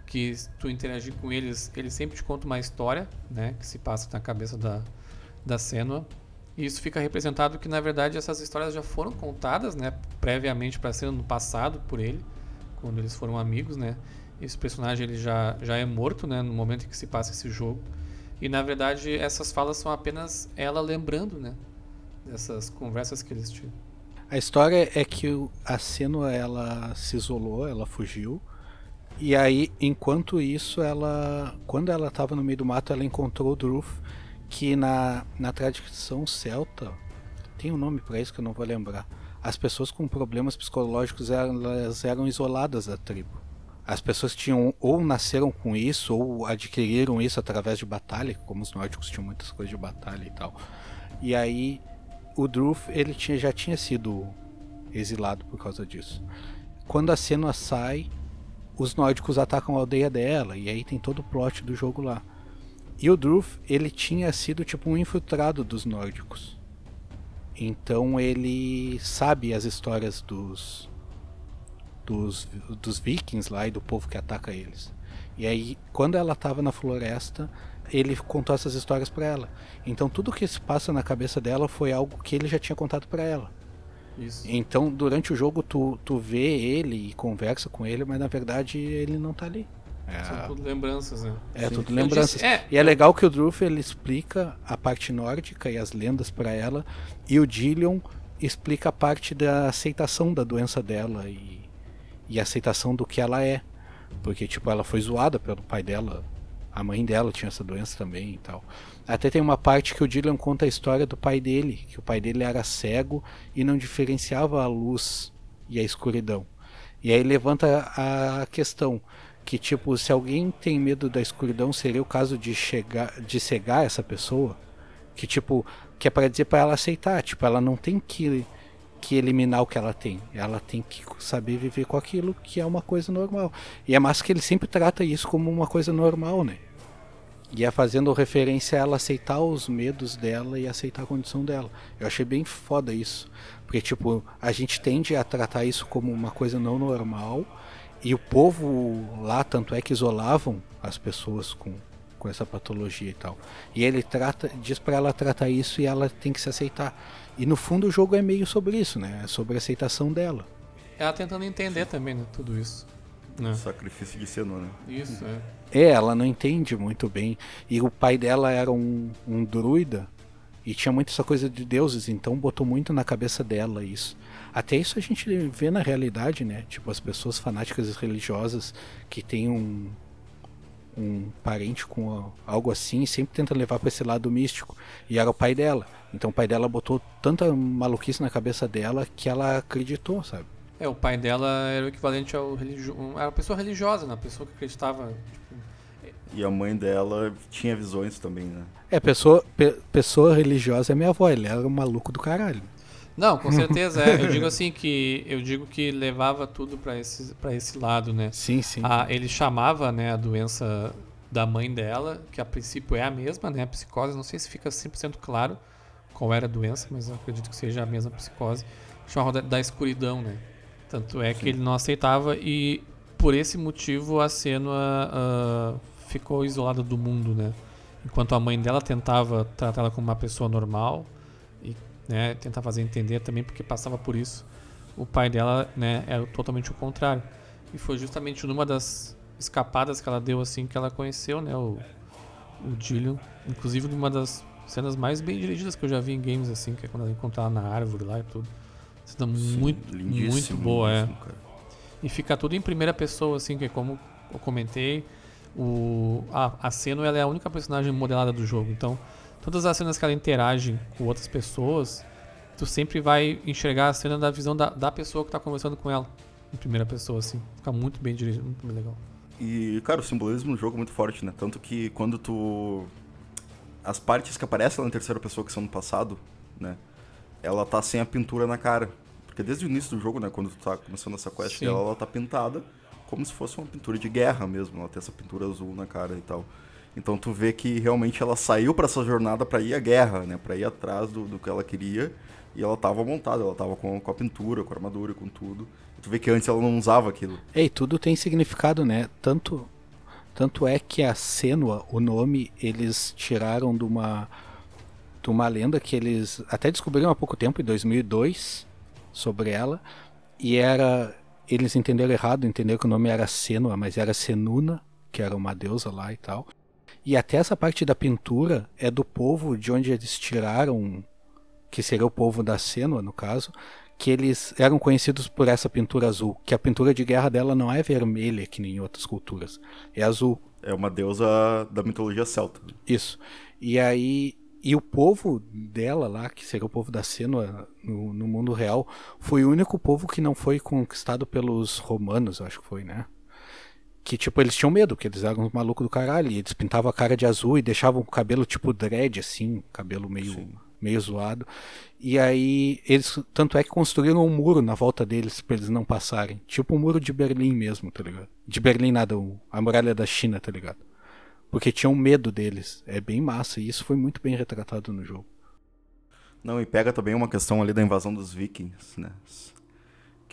que tu interagir com eles, eles sempre te contam uma história né, que se passa na cabeça da, da Senua. E isso fica representado que, na verdade, essas histórias já foram contadas, né, previamente para ser no passado por ele, quando eles foram amigos, né? Esse personagem ele já, já é morto, né, no momento em que se passa esse jogo. E, na verdade, essas falas são apenas ela lembrando, né, dessas conversas que eles tiveram. A história é que a Senua ela se isolou, ela fugiu. E aí, enquanto isso, ela, quando ela estava no meio do mato, ela encontrou o Druth que na, na tradição celta tem um nome para isso que eu não vou lembrar. As pessoas com problemas psicológicos elas eram isoladas da tribo. As pessoas tinham ou nasceram com isso ou adquiriram isso através de batalha, como os nórdicos tinham muitas coisas de batalha e tal. E aí o Druth ele tinha, já tinha sido exilado por causa disso. Quando a Senua sai, os nórdicos atacam a aldeia dela e aí tem todo o plot do jogo lá. E o Druth, ele tinha sido tipo um infiltrado dos nórdicos. Então ele sabe as histórias dos, dos, dos vikings lá e do povo que ataca eles. E aí, quando ela estava na floresta, ele contou essas histórias para ela. Então tudo que se passa na cabeça dela foi algo que ele já tinha contado para ela. Isso. Então durante o jogo tu, tu vê ele e conversa com ele, mas na verdade ele não tá ali. É, São tudo lembranças, né? É, Sim. tudo lembranças. Disse, é, e é legal que o Druff ele explica a parte nórdica e as lendas para ela, e o Dillion explica a parte da aceitação da doença dela e, e a aceitação do que ela é. Porque, tipo, ela foi zoada pelo pai dela, a mãe dela tinha essa doença também e tal. Até tem uma parte que o Dillion conta a história do pai dele, que o pai dele era cego e não diferenciava a luz e a escuridão. E aí levanta a questão que tipo, se alguém tem medo da escuridão, seria o caso de chegar de cegar essa pessoa, que tipo, que é para dizer para ela aceitar, tipo, ela não tem que que eliminar o que ela tem. Ela tem que saber viver com aquilo que é uma coisa normal. E é massa que ele sempre trata isso como uma coisa normal, né? E é fazendo referência a ela aceitar os medos dela e aceitar a condição dela. Eu achei bem foda isso. Porque, tipo, a gente tende a tratar isso como uma coisa não normal e o povo lá, tanto é que isolavam as pessoas com, com essa patologia e tal. E ele trata, diz para ela tratar isso e ela tem que se aceitar. E no fundo o jogo é meio sobre isso, né? É sobre a aceitação dela. Ela tentando entender também, né? Tudo isso. Né? Sacrifício de Senua, né? Isso, é. É, ela não entende muito bem. E o pai dela era um, um druida e tinha muito essa coisa de deuses, então botou muito na cabeça dela isso. Até isso a gente vê na realidade, né? Tipo, as pessoas fanáticas religiosas que têm um, um parente com algo assim sempre tenta levar para esse lado místico. E era o pai dela. Então o pai dela botou tanta maluquice na cabeça dela que ela acreditou, sabe? É, o pai dela era o equivalente ao religioso. Era uma pessoa religiosa, né? Uma pessoa que acreditava. Tipo... E a mãe dela tinha visões também, né? É, pessoa, pe pessoa religiosa é minha avó, ele era um maluco do caralho. Não, com certeza. É. Eu digo assim que eu digo que levava tudo para esse para esse lado, né? Sim, sim. A, ele chamava, né, a doença da mãe dela, que a princípio é a mesma, né, a psicose. Não sei se fica 100% claro qual era a doença, mas eu acredito que seja a mesma psicose. Chamava da, da escuridão, né? Tanto é sim. que ele não aceitava e por esse motivo a Senua uh, ficou isolada do mundo, né? Enquanto a mãe dela tentava tratá-la como uma pessoa normal né, tentar fazer entender também porque passava por isso. O pai dela, né, era totalmente o contrário. E foi justamente numa das escapadas que ela deu assim que ela conheceu, né, o o Dillion, inclusive numa das cenas mais bem dirigidas que eu já vi em games assim, que é quando ela encontra ela na árvore lá e tudo. Cena Sim, muito muito boa, é. Cara. E fica tudo em primeira pessoa assim, que é como eu comentei, o, a, a Seno ela é a única personagem modelada do jogo. Então, todas as cenas que ela interage com outras pessoas, tu sempre vai enxergar a cena da visão da, da pessoa que tá conversando com ela. Em primeira pessoa, assim. Fica muito bem dirigido, muito bem legal. E, cara, o simbolismo no jogo é muito forte, né? Tanto que quando tu. As partes que aparecem lá na terceira pessoa que são no passado, né? Ela tá sem a pintura na cara. Porque desde o início do jogo, né? Quando tu tá começando essa quest Sim. dela, ela tá pintada como se fosse uma pintura de guerra mesmo. Ela tem essa pintura azul na cara e tal. Então tu vê que realmente ela saiu pra essa jornada pra ir à guerra, né? Pra ir atrás do, do que ela queria. E ela tava montada, ela tava com, com a pintura, com a armadura, com tudo. E tu vê que antes ela não usava aquilo. Ei, tudo tem significado, né? Tanto, tanto é que a Senua, o nome, eles tiraram de uma, de uma lenda que eles até descobriram há pouco tempo, em 2002, sobre ela. E era. Eles entenderam errado, entenderam que o nome era Senua, mas era Senuna, que era uma deusa lá e tal. E até essa parte da pintura é do povo de onde eles tiraram, que seria o povo da Senua, no caso, que eles eram conhecidos por essa pintura azul, que a pintura de guerra dela não é vermelha que nem em outras culturas, é azul. É uma deusa da mitologia celta. Isso. E aí e o povo dela lá, que seria o povo da Senua no, no mundo real, foi o único povo que não foi conquistado pelos romanos, eu acho que foi, né? Que, tipo, eles tinham medo, porque eles eram uns malucos do caralho. E eles pintavam a cara de azul e deixavam o cabelo, tipo, dread, assim, cabelo meio, meio zoado. E aí, eles, tanto é que construíram um muro na volta deles pra eles não passarem. Tipo o muro de Berlim mesmo, tá ligado? De Berlim nada, a muralha da China, tá ligado? Porque tinham medo deles. É bem massa, e isso foi muito bem retratado no jogo. Não, e pega também uma questão ali da invasão dos vikings, né?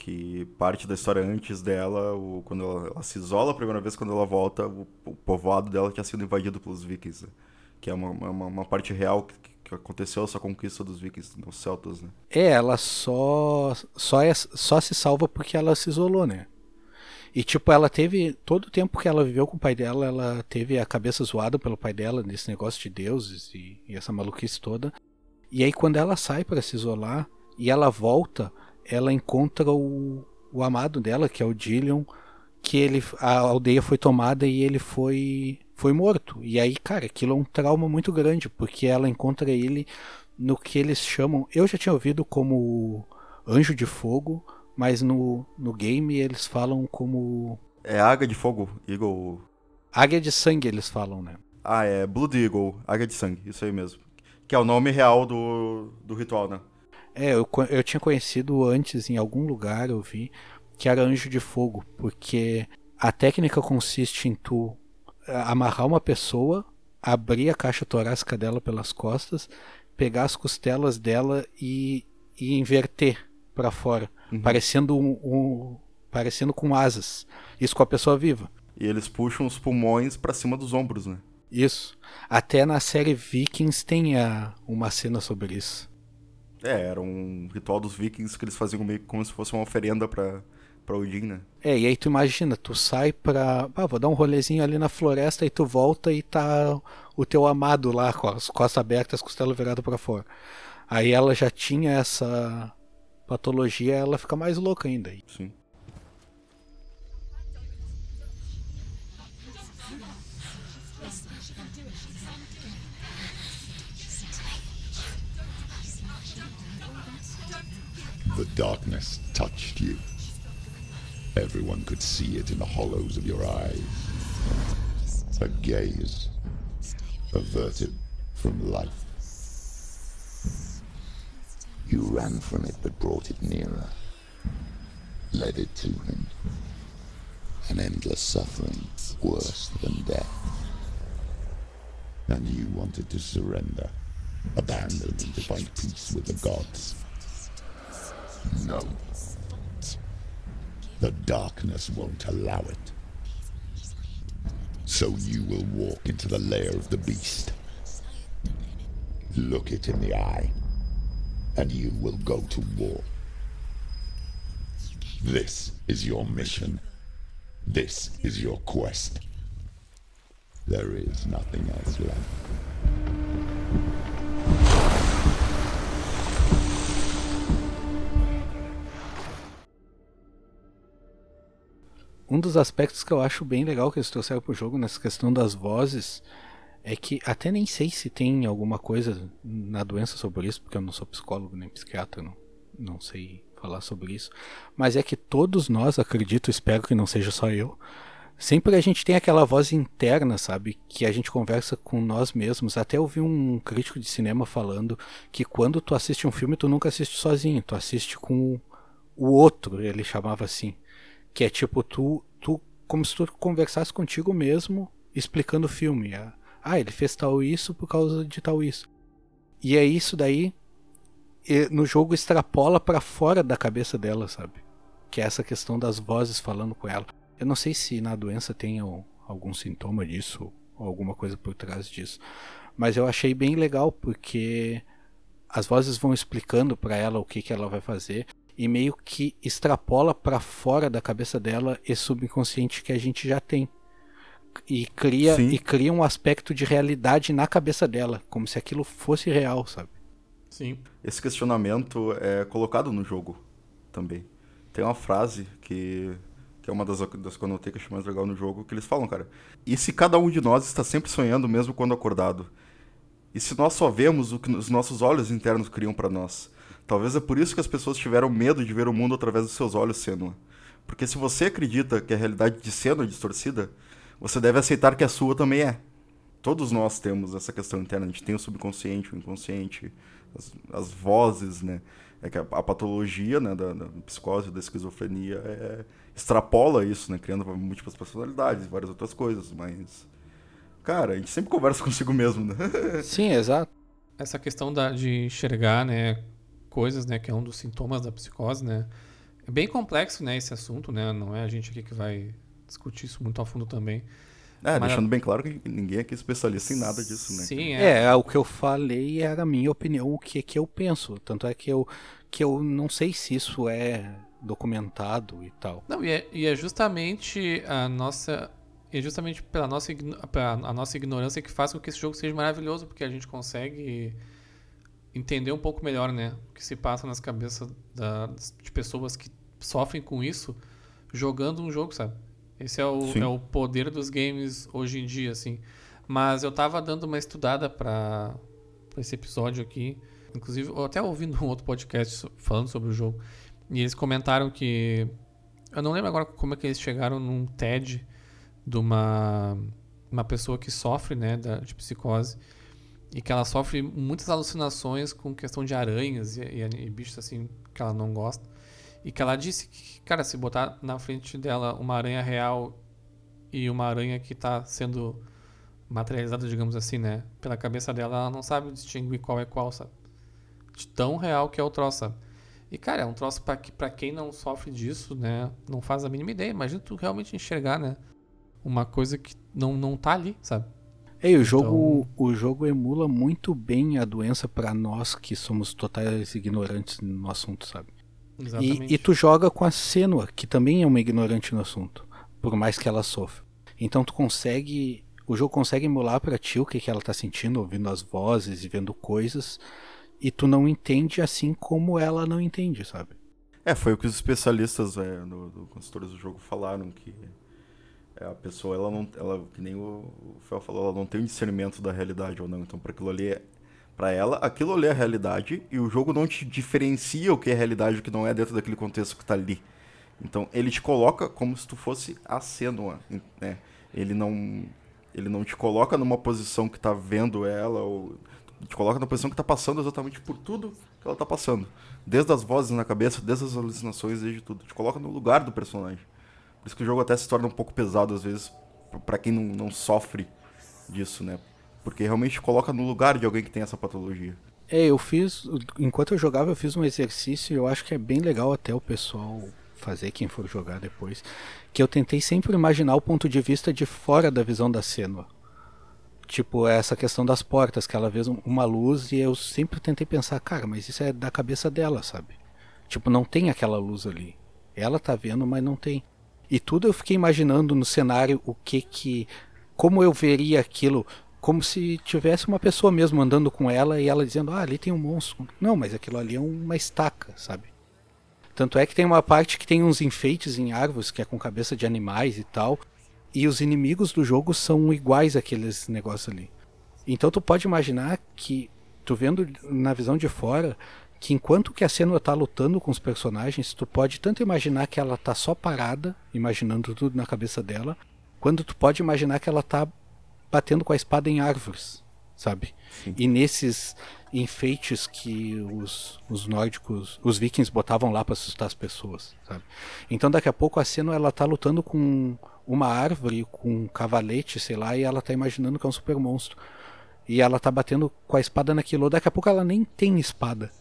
Que parte da história antes dela, o, quando ela, ela se isola a primeira vez, quando ela volta, o, o povoado dela tinha sido invadido pelos vikings, né? Que é uma, uma, uma parte real que, que aconteceu essa conquista dos vikings, dos celtas, né? É, ela só só, é, só se salva porque ela se isolou, né? E tipo, ela teve todo o tempo que ela viveu com o pai dela, ela teve a cabeça zoada pelo pai dela nesse negócio de deuses e, e essa maluquice toda. E aí quando ela sai para se isolar e ela volta, ela encontra o, o amado dela, que é o Dillion, que ele a aldeia foi tomada e ele foi foi morto. E aí, cara, aquilo é um trauma muito grande, porque ela encontra ele no que eles chamam, eu já tinha ouvido como anjo de fogo, mas no, no game eles falam como É Águia de Fogo, Eagle. águia de sangue, eles falam, né? Ah, é Blood Eagle, Águia de Sangue, isso aí mesmo. Que é o nome real do, do ritual, né? É, eu, eu tinha conhecido antes em algum lugar, eu vi, que era anjo de fogo, porque a técnica consiste em tu eh, amarrar uma pessoa, abrir a caixa torácica dela pelas costas, pegar as costelas dela e, e inverter para fora, parecendo um, um- parecendo com asas. Isso com a pessoa viva. E eles puxam os pulmões pra cima dos ombros, né? Isso. Até na série Vikings tem a, uma cena sobre isso. É, era um ritual dos vikings que eles faziam meio que como se fosse uma oferenda pra, pra Odin, né? É, e aí tu imagina, tu sai pra. Ah, vou dar um rolezinho ali na floresta e tu volta e tá o teu amado lá com as costas abertas, as costelas viradas pra fora. Aí ela já tinha essa patologia, ela fica mais louca ainda. Sim. The darkness touched you. Everyone could see it in the hollows of your eyes. A gaze averted from life. You ran from it but brought it nearer. Led it to him. An endless suffering worse than death. And you wanted to surrender. Abandon and find peace with the gods. No. The darkness won't allow it. So you will walk into the lair of the beast. Look it in the eye, and you will go to war. This is your mission. This is your quest. There is nothing else left. Um dos aspectos que eu acho bem legal que eles trouxeram pro jogo nessa questão das vozes é que até nem sei se tem alguma coisa na doença sobre isso, porque eu não sou psicólogo nem psiquiatra, não, não sei falar sobre isso. Mas é que todos nós, acredito, espero que não seja só eu, sempre a gente tem aquela voz interna, sabe? Que a gente conversa com nós mesmos. Até ouvi um crítico de cinema falando que quando tu assiste um filme, tu nunca assiste sozinho, tu assiste com o outro, ele chamava assim. Que é tipo, tu, tu como se tu conversasse contigo mesmo explicando o filme. Ah, ele fez tal isso por causa de tal isso. E é isso daí, no jogo extrapola para fora da cabeça dela, sabe? Que é essa questão das vozes falando com ela. Eu não sei se na doença tem algum sintoma disso ou alguma coisa por trás disso, mas eu achei bem legal porque as vozes vão explicando para ela o que, que ela vai fazer e meio que extrapola para fora da cabeça dela esse subconsciente que a gente já tem e cria Sim. e cria um aspecto de realidade na cabeça dela, como se aquilo fosse real, sabe? Sim. Esse questionamento é colocado no jogo também. Tem uma frase que que é uma das, das que eu anotei que eu achei mais legal no jogo, que eles falam, cara. E se cada um de nós está sempre sonhando, mesmo quando acordado? E se nós só vemos o que os nossos olhos internos criam para nós? Talvez é por isso que as pessoas tiveram medo de ver o mundo através dos seus olhos, Senua. Porque se você acredita que a realidade de Senua é distorcida, você deve aceitar que a sua também é. Todos nós temos essa questão interna. A gente tem o subconsciente, o inconsciente, as, as vozes, né? É que a, a patologia né, da, da, psicose, da esquizofrenia, é, extrapola isso, né? Criando múltiplas personalidades, várias outras coisas, mas... Cara, a gente sempre conversa consigo mesmo, né? Sim, exato. Essa questão da, de enxergar, né, coisas, né, que é um dos sintomas da psicose, né? É bem complexo, né, esse assunto, né? Não é a gente aqui que vai discutir isso muito a fundo também. É, Mas... deixando bem claro que ninguém aqui é especialista em nada disso, né? Sim, é. é. o que eu falei era a minha opinião, o que, que eu penso. Tanto é que eu, que eu não sei se isso é documentado e tal. Não, e é, e é justamente a nossa. É justamente pela nossa, pela a nossa ignorância que faz com que esse jogo seja maravilhoso, porque a gente consegue entender um pouco melhor, né? O que se passa nas cabeças da, de pessoas que sofrem com isso jogando um jogo, sabe? Esse é o, é o poder dos games hoje em dia, assim. Mas eu tava dando uma estudada para esse episódio aqui. Inclusive, eu até ouvindo um outro podcast falando sobre o jogo. E eles comentaram que. Eu não lembro agora como é que eles chegaram num TED de uma, uma pessoa que sofre né, da, de psicose. E que ela sofre muitas alucinações com questão de aranhas e, e, e bichos assim que ela não gosta. E que ela disse que, cara, se botar na frente dela uma aranha real e uma aranha que está sendo materializada, digamos assim, né? Pela cabeça dela, ela não sabe distinguir qual é qual, sabe? De tão real que é o troço, sabe? E, cara, é um troço pra, que, pra quem não sofre disso, né? Não faz a mínima ideia. Imagina tu realmente enxergar, né? Uma coisa que não, não tá ali, sabe? Ei, o jogo, então... o jogo emula muito bem a doença para nós que somos totais ignorantes no assunto, sabe? E, e, tu joga com a Senua, que também é uma ignorante no assunto, por mais que ela sofra. Então tu consegue. O jogo consegue emular para ti o que, que ela tá sentindo, ouvindo as vozes e vendo coisas, e tu não entende assim como ela não entende, sabe? É, foi o que os especialistas é, do, do consultores do jogo falaram, que é, a pessoa, ela não. Ela, que nem o, o Fel falou, ela não tem um discernimento da realidade ou não. Então, para aquilo ali, para ela, aquilo ali é a realidade e o jogo não te diferencia o que é realidade e o que não é dentro daquele contexto que tá ali. Então ele te coloca como se tu fosse a Senua, né? Ele não ele não te coloca numa posição que tá vendo ela ou te coloca na posição que tá passando exatamente por tudo que ela tá passando, desde as vozes na cabeça, desde as alucinações, desde tudo. Te coloca no lugar do personagem. Por isso que o jogo até se torna um pouco pesado às vezes para quem não, não sofre disso, né? Porque realmente coloca no lugar de alguém que tem essa patologia. É, eu fiz. Enquanto eu jogava, eu fiz um exercício e eu acho que é bem legal até o pessoal fazer, quem for jogar depois. Que eu tentei sempre imaginar o ponto de vista de fora da visão da cena. Tipo, essa questão das portas, que ela vê uma luz e eu sempre tentei pensar, cara, mas isso é da cabeça dela, sabe? Tipo, não tem aquela luz ali. Ela tá vendo, mas não tem. E tudo eu fiquei imaginando no cenário o que que. Como eu veria aquilo como se tivesse uma pessoa mesmo andando com ela e ela dizendo: Ah, ali tem um monstro. Não, mas aquilo ali é uma estaca, sabe? Tanto é que tem uma parte que tem uns enfeites em árvores, que é com cabeça de animais e tal. E os inimigos do jogo são iguais àqueles negócios ali. Então tu pode imaginar que, tu vendo na visão de fora, que enquanto que a Senua tá lutando com os personagens, tu pode tanto imaginar que ela tá só parada, imaginando tudo na cabeça dela, quando tu pode imaginar que ela tá batendo com a espada em árvores, sabe? Sim. E nesses enfeites que os, os nórdicos, os vikings botavam lá para assustar as pessoas, sabe? Então daqui a pouco a cena ela tá lutando com uma árvore, com um cavalete, sei lá, e ela tá imaginando que é um super monstro. E ela tá batendo com a espada naquilo, daqui a pouco ela nem tem espada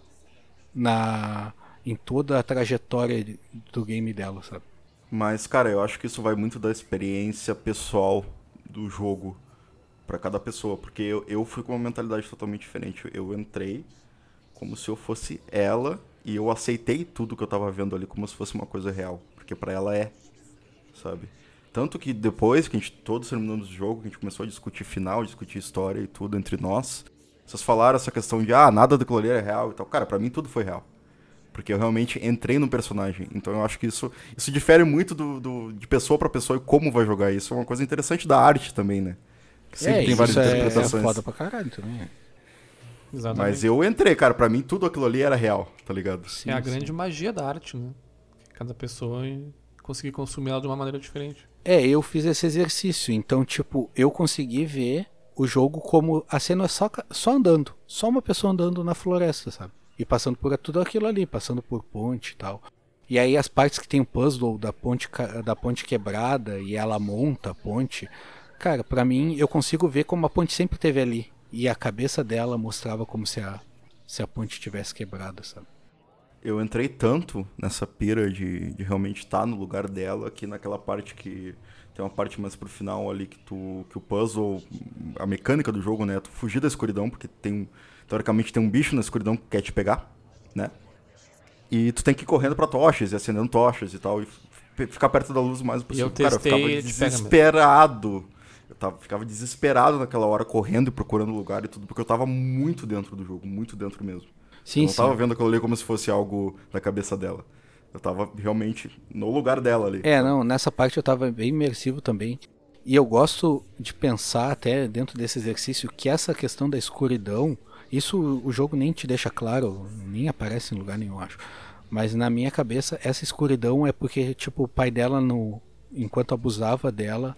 na em toda a trajetória do game dela, sabe? Mas, cara, eu acho que isso vai muito da experiência pessoal do jogo para cada pessoa, porque eu, eu fui com uma mentalidade totalmente diferente. Eu entrei como se eu fosse ela e eu aceitei tudo que eu tava vendo ali como se fosse uma coisa real, porque para ela é, sabe? Tanto que depois que a gente todos terminamos o jogo, que a gente começou a discutir final, discutir história e tudo entre nós, vocês falaram essa questão de ah, nada daquilo ali é real e tal. Cara, para mim tudo foi real. Porque eu realmente entrei no personagem. Então eu acho que isso, isso difere muito do, do de pessoa para pessoa e como vai jogar. Isso é uma coisa interessante da arte também, né? Sempre é, tem várias é, interpretações. É foda pra caralho também. Exatamente. Mas eu entrei, cara. Pra mim, tudo aquilo ali era real, tá ligado? Sim, é a sim. grande magia da arte, né? Cada pessoa conseguir consumir ela de uma maneira diferente. É, eu fiz esse exercício. Então, tipo, eu consegui ver o jogo como a cena é só, só andando. Só uma pessoa andando na floresta, sabe? E passando por tudo aquilo ali, passando por ponte e tal. E aí as partes que tem o puzzle da ponte, da ponte quebrada e ela monta a ponte Cara, para mim, eu consigo ver como a ponte sempre teve ali. E a cabeça dela mostrava como se a, se a ponte tivesse quebrado, sabe? Eu entrei tanto nessa pira de, de realmente estar tá no lugar dela que naquela parte que tem uma parte mais pro final ali que tu que o puzzle, a mecânica do jogo, né, tu fugir da escuridão porque tem teoricamente tem um bicho na escuridão que quer te pegar, né? E tu tem que ir correndo para tochas e acendendo tochas e tal e ficar perto da luz o mais possível. Eu testei, Cara, eu ficava desesperado eu tava, ficava desesperado naquela hora, correndo e procurando lugar e tudo, porque eu tava muito dentro do jogo, muito dentro mesmo. Sim, eu não sim. tava vendo aquilo ali como se fosse algo da cabeça dela. Eu tava realmente no lugar dela ali. É, não, nessa parte eu tava bem imersivo também. E eu gosto de pensar até dentro desse exercício que essa questão da escuridão, isso o jogo nem te deixa claro, nem aparece em lugar nenhum, acho. Mas na minha cabeça, essa escuridão é porque, tipo, o pai dela, no, enquanto abusava dela,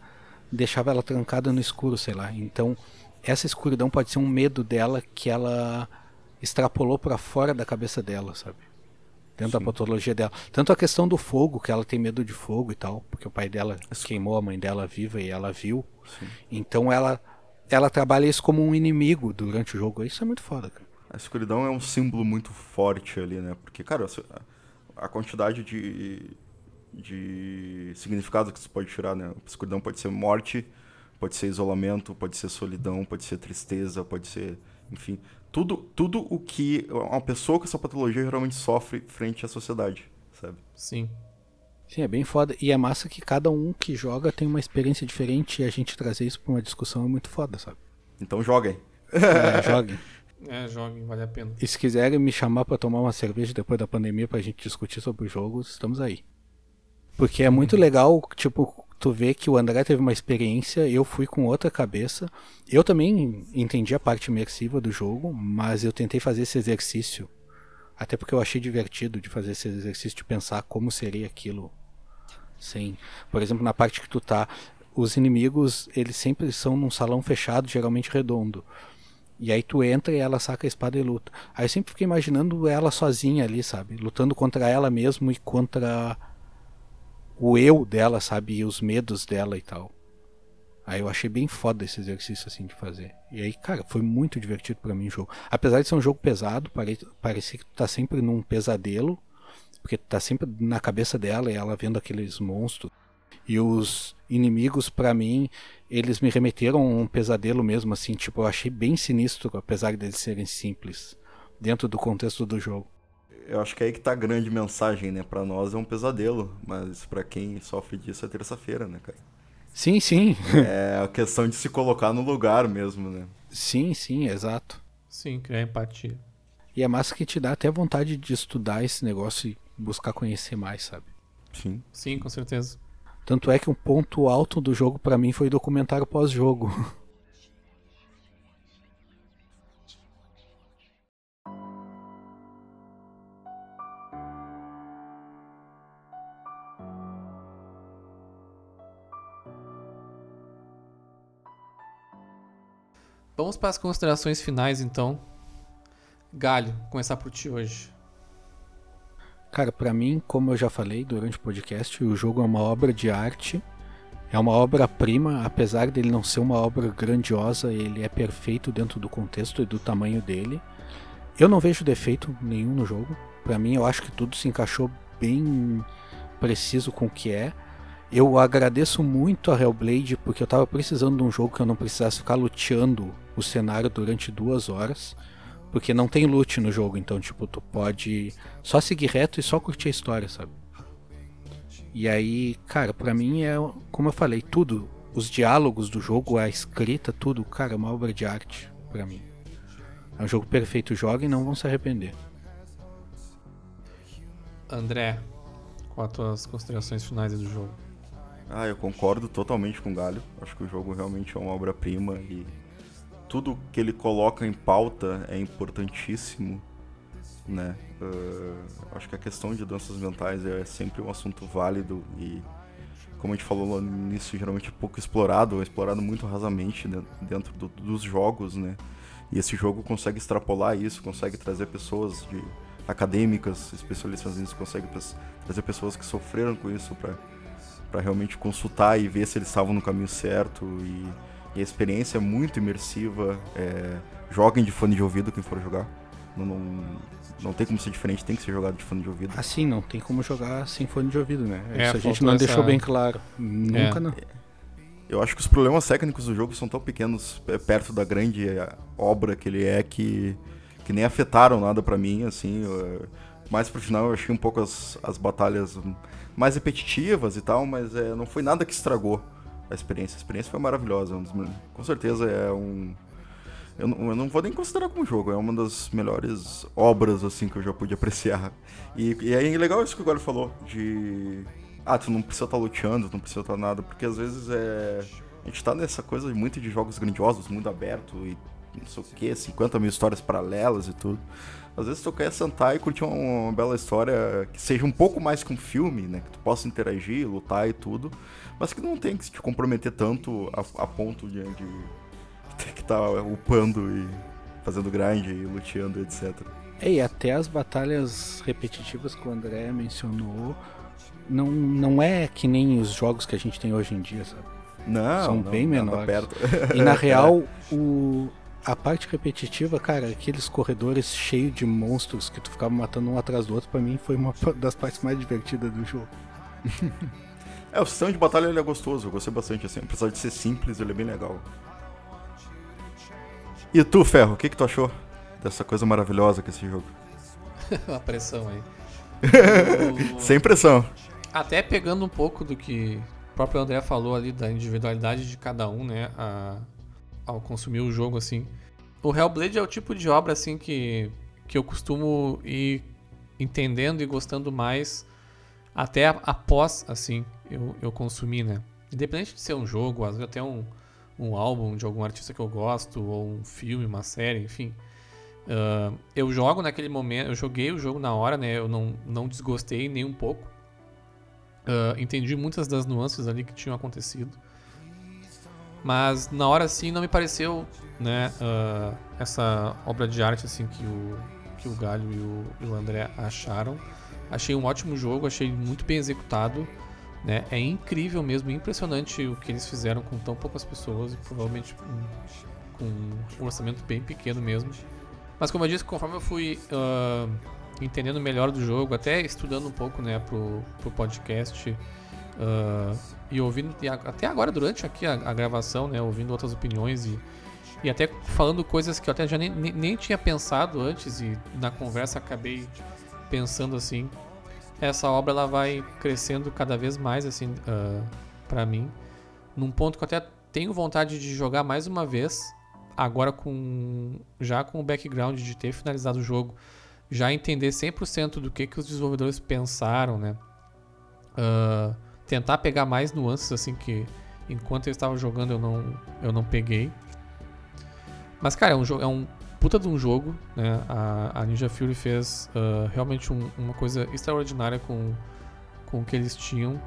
deixava ela trancada no escuro, sei lá. Então, essa escuridão pode ser um medo dela que ela extrapolou para fora da cabeça dela, sabe? Dentro Sim. da patologia dela. Tanto a questão do fogo, que ela tem medo de fogo e tal, porque o pai dela queimou a mãe dela viva e ela viu. Sim. Então ela ela trabalha isso como um inimigo durante o jogo. Isso é muito foda, cara. A escuridão é um símbolo muito forte ali, né? Porque, cara, a quantidade de, de significado que você pode tirar, né? A escuridão pode ser morte, pode ser isolamento, pode ser solidão, pode ser tristeza, pode ser, enfim, tudo, tudo o que uma pessoa com essa patologia geralmente sofre frente à sociedade, sabe? Sim. Sim, é bem foda. E é massa que cada um que joga tem uma experiência diferente e a gente trazer isso pra uma discussão é muito foda, sabe? Então joguem. É, joguem. É, joguem, vale a pena. E se quiserem me chamar para tomar uma cerveja depois da pandemia pra gente discutir sobre os jogos, estamos aí. Porque é muito legal, tipo, tu vê que o André teve uma experiência, eu fui com outra cabeça. Eu também entendi a parte imersiva do jogo, mas eu tentei fazer esse exercício. Até porque eu achei divertido de fazer esse exercício de pensar como seria aquilo. Sim. Por exemplo, na parte que tu tá, os inimigos, eles sempre são num salão fechado, geralmente redondo. E aí tu entra e ela saca a espada e luta. Aí eu sempre fiquei imaginando ela sozinha ali, sabe? Lutando contra ela mesmo e contra o eu dela, sabe? E os medos dela e tal. Aí eu achei bem foda esse exercício assim de fazer. E aí, cara, foi muito divertido para mim o jogo. Apesar de ser um jogo pesado, parecia que tu tá sempre num pesadelo, porque tu tá sempre na cabeça dela e ela vendo aqueles monstros. E os inimigos, para mim, eles me remeteram a um pesadelo mesmo, assim, tipo, eu achei bem sinistro, apesar de eles serem simples, dentro do contexto do jogo eu acho que é aí que tá a grande mensagem, né? Pra nós é um pesadelo, mas para quem sofre disso é terça-feira, né, cara? Sim, sim. é a questão de se colocar no lugar mesmo, né? Sim, sim, exato. Sim, criar empatia. E é massa que te dá até vontade de estudar esse negócio e buscar conhecer mais, sabe? Sim. Sim, com certeza. Tanto é que um ponto alto do jogo pra mim foi o documentário pós-jogo. Vamos para as considerações finais então. Galho, começar por ti hoje. Cara, pra mim, como eu já falei durante o podcast, o jogo é uma obra de arte. É uma obra-prima, apesar dele não ser uma obra grandiosa, ele é perfeito dentro do contexto e do tamanho dele. Eu não vejo defeito nenhum no jogo. Pra mim, eu acho que tudo se encaixou bem preciso com o que é. Eu agradeço muito a Hellblade porque eu tava precisando de um jogo que eu não precisasse ficar luteando o cenário durante duas horas. Porque não tem loot no jogo, então, tipo, tu pode só seguir reto e só curtir a história, sabe? E aí, cara, pra mim é, como eu falei, tudo. Os diálogos do jogo, a escrita, tudo, cara, é uma obra de arte pra mim. É um jogo perfeito, joga e não vão se arrepender. André, com as tuas considerações finais do jogo. Ah, eu concordo totalmente com o Galho. Acho que o jogo realmente é uma obra-prima e tudo que ele coloca em pauta é importantíssimo, né? Uh, acho que a questão de doenças mentais é sempre um assunto válido e, como a gente falou no início, geralmente é pouco explorado, é explorado muito rasamente dentro do, dos jogos, né? E esse jogo consegue extrapolar isso, consegue trazer pessoas de acadêmicas, especialistas nisso, consegue trazer pessoas que sofreram com isso para realmente consultar e ver se eles estavam no caminho certo e e a experiência é muito imersiva. É... Joguem de fone de ouvido quem for jogar. Não, não, não, tem como ser diferente, tem que ser jogado de fone de ouvido. Assim, não tem como jogar sem fone de ouvido, né? É, Isso a gente não essa... deixou bem claro. Nunca É. não. Eu acho que os problemas técnicos do jogo são tão pequenos é, perto da grande é, obra que ele é que, que nem afetaram nada pra mim, assim. eu- mais pro final eu achei um pouco as, as batalhas mais repetitivas e tal, mas é, não foi nada que estragou a experiência. A experiência foi maravilhosa. um dos com certeza é um. Eu não, eu não vou nem considerar como jogo, é uma das melhores obras assim que eu já pude apreciar. E, e é legal isso que o Goro falou, de. Ah, tu não precisa estar luteando, tu não precisa estar nada, porque às vezes é. A gente tá nessa coisa muito de jogos grandiosos, mundo aberto e não sei o que, 50 mil histórias paralelas e tudo. Às vezes tu quer sentar e curtir uma, uma bela história que seja um pouco mais que um filme, né? Que tu possa interagir, lutar e tudo, mas que não tem que te comprometer tanto a, a ponto de, de ter que estar upando e fazendo grind e luteando, etc. É, e até as batalhas repetitivas que o André mencionou não, não é que nem os jogos que a gente tem hoje em dia, sabe? Não, São não, bem menores. Perto. E na real, o, a parte repetitiva, cara, aqueles corredores cheios de monstros que tu ficava matando um atrás do outro, pra mim foi uma das partes mais divertidas do jogo. É, o sistema de batalha ele é gostoso, eu gostei bastante assim. Apesar de ser simples, ele é bem legal. E tu, Ferro, o que, que tu achou dessa coisa maravilhosa que é esse jogo? a pressão aí. Sem pressão. Até pegando um pouco do que o próprio André falou ali da individualidade de cada um, né, a- ao consumir o jogo assim. O Hellblade é o tipo de obra assim que que eu costumo ir entendendo e gostando mais até após assim eu, eu consumir, né? Independente de ser um jogo, às vezes até um, um álbum de algum artista que eu gosto ou um filme, uma série, enfim. Ah, eu jogo naquele momento, eu joguei o jogo na hora, né? Eu não, não desgostei nem um pouco. Ah, entendi muitas das nuances ali que tinham acontecido. Mas na hora assim não me pareceu, né, ah, essa obra de arte assim que o, que o Galho e o, e o André acharam. Achei um ótimo jogo, achei muito bem executado. Né? É incrível mesmo, impressionante o que eles fizeram com tão poucas pessoas e provavelmente com, com um orçamento bem pequeno mesmo. Mas como eu disse, conforme eu fui ah, entendendo melhor do jogo, até estudando um pouco né, pro, pro podcast ah, e ouvindo, e a- até agora durante aqui a, a gravação, né, ouvindo outras opiniões e, e até falando coisas que eu até já nem, nem, nem tinha pensado antes e na conversa acabei pensando assim. Essa obra ela vai crescendo cada vez mais assim para mim, num ponto que eu até tenho vontade de jogar mais uma vez agora com já com o background de ter finalizado o jogo já entender 100% do que, que os desenvolvedores pensaram, né? Uh, tentar pegar mais nuances assim que enquanto eu estava jogando eu não eu não peguei. Mas cara, é um é um puta de um jogo, né? A, a Ninja Fury fez uh, realmente um, uma coisa extraordinária com com o que eles tinham.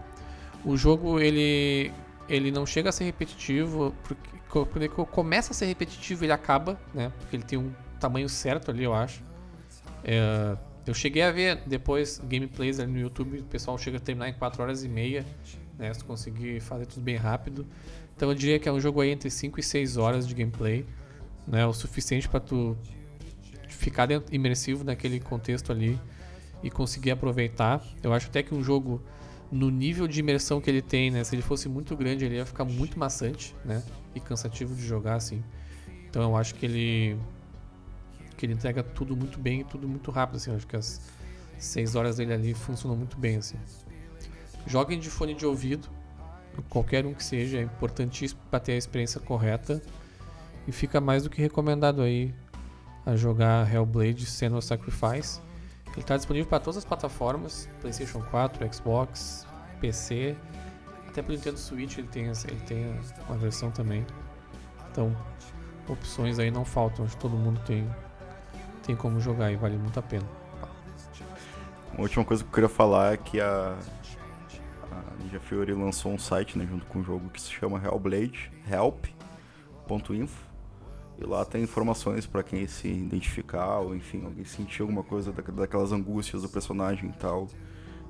O jogo ele ele não chega a ser repetitivo, porque quando começa a ser repetitivo ele acaba, né? Porque ele tem um tamanho certo ali, eu acho. É, eu cheguei a ver depois gameplays ali no YouTube, o pessoal chega a terminar em 4 horas e meia, né? Se conseguir fazer tudo bem rápido. Então eu diria que é um jogo aí entre 5 e 6 horas de gameplay, né? O suficiente para tu ficar dentro, imersivo naquele contexto ali e conseguir aproveitar. Eu acho até que um jogo no nível de imersão que ele tem, né? Se ele fosse muito grande, ele ia ficar muito maçante, né? E cansativo de jogar assim. Então eu acho que ele que ele entrega tudo muito bem e tudo muito rápido assim. Eu acho que as 6 horas dele ali funcionam muito bem assim. Joguem de fone de ouvido, qualquer um que seja, é importantíssimo para ter a experiência correta e fica mais do que recomendado aí a jogar Hellblade Senua Sacrifice. Ele está disponível para todas as plataformas, PlayStation 4, Xbox, PC, até para o Nintendo Switch ele tem, ele tem uma versão também. Então, opções aí não faltam, acho que todo mundo tem, tem como jogar e vale muito a pena. Uma última coisa que eu queria falar é que a, a Ninja Fury lançou um site né, junto com o jogo que se chama Hellblade, help.info e lá tem informações para quem se identificar, ou enfim, alguém sentir alguma coisa daquelas angústias do personagem e tal,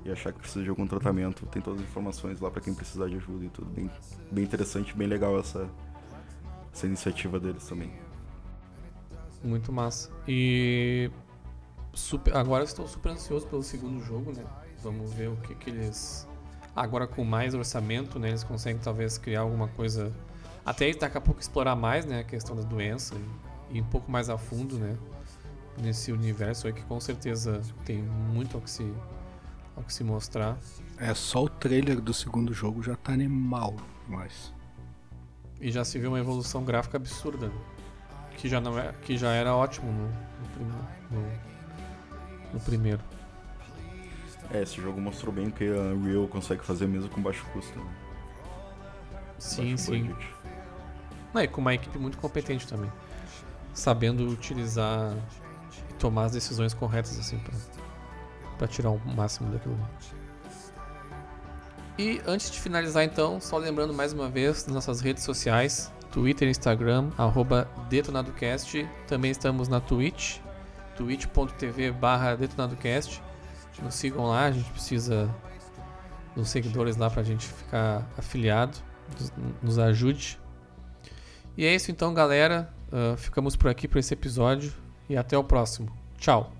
e achar que precisa de algum tratamento. Tem todas as informações lá para quem precisar de ajuda e tudo. Bem, bem interessante, bem legal essa, essa iniciativa deles também. Muito massa. E super, agora estou super ansioso pelo segundo jogo, né? Vamos ver o que, que eles. Agora com mais orçamento, né? Eles conseguem talvez criar alguma coisa até daqui a pouco explorar mais, né, a questão da doença e, e um pouco mais a fundo, né, nesse universo aí que com certeza tem muito ao que se ao que se mostrar. É só o trailer do segundo jogo já tá animal, mas e já se viu uma evolução gráfica absurda, né? que já não é, que já era ótimo no, no, no, no primeiro. É, esse jogo mostrou bem que a Unreal consegue fazer mesmo com baixo custo. Né? Sim, baixo sim. Budget. Não, e com uma equipe muito competente também. Sabendo utilizar e tomar as decisões corretas, assim, pra, pra tirar o máximo daquilo. E antes de finalizar, então, só lembrando mais uma vez das nossas redes sociais: Twitter Instagram, DetonadoCast. Também estamos na Twitch, twitch.tv/barra DetonadoCast. Nos sigam lá, a gente precisa dos seguidores lá pra gente ficar afiliado. Nos ajude. E é isso então, galera. Uh, ficamos por aqui para esse episódio e até o próximo. Tchau.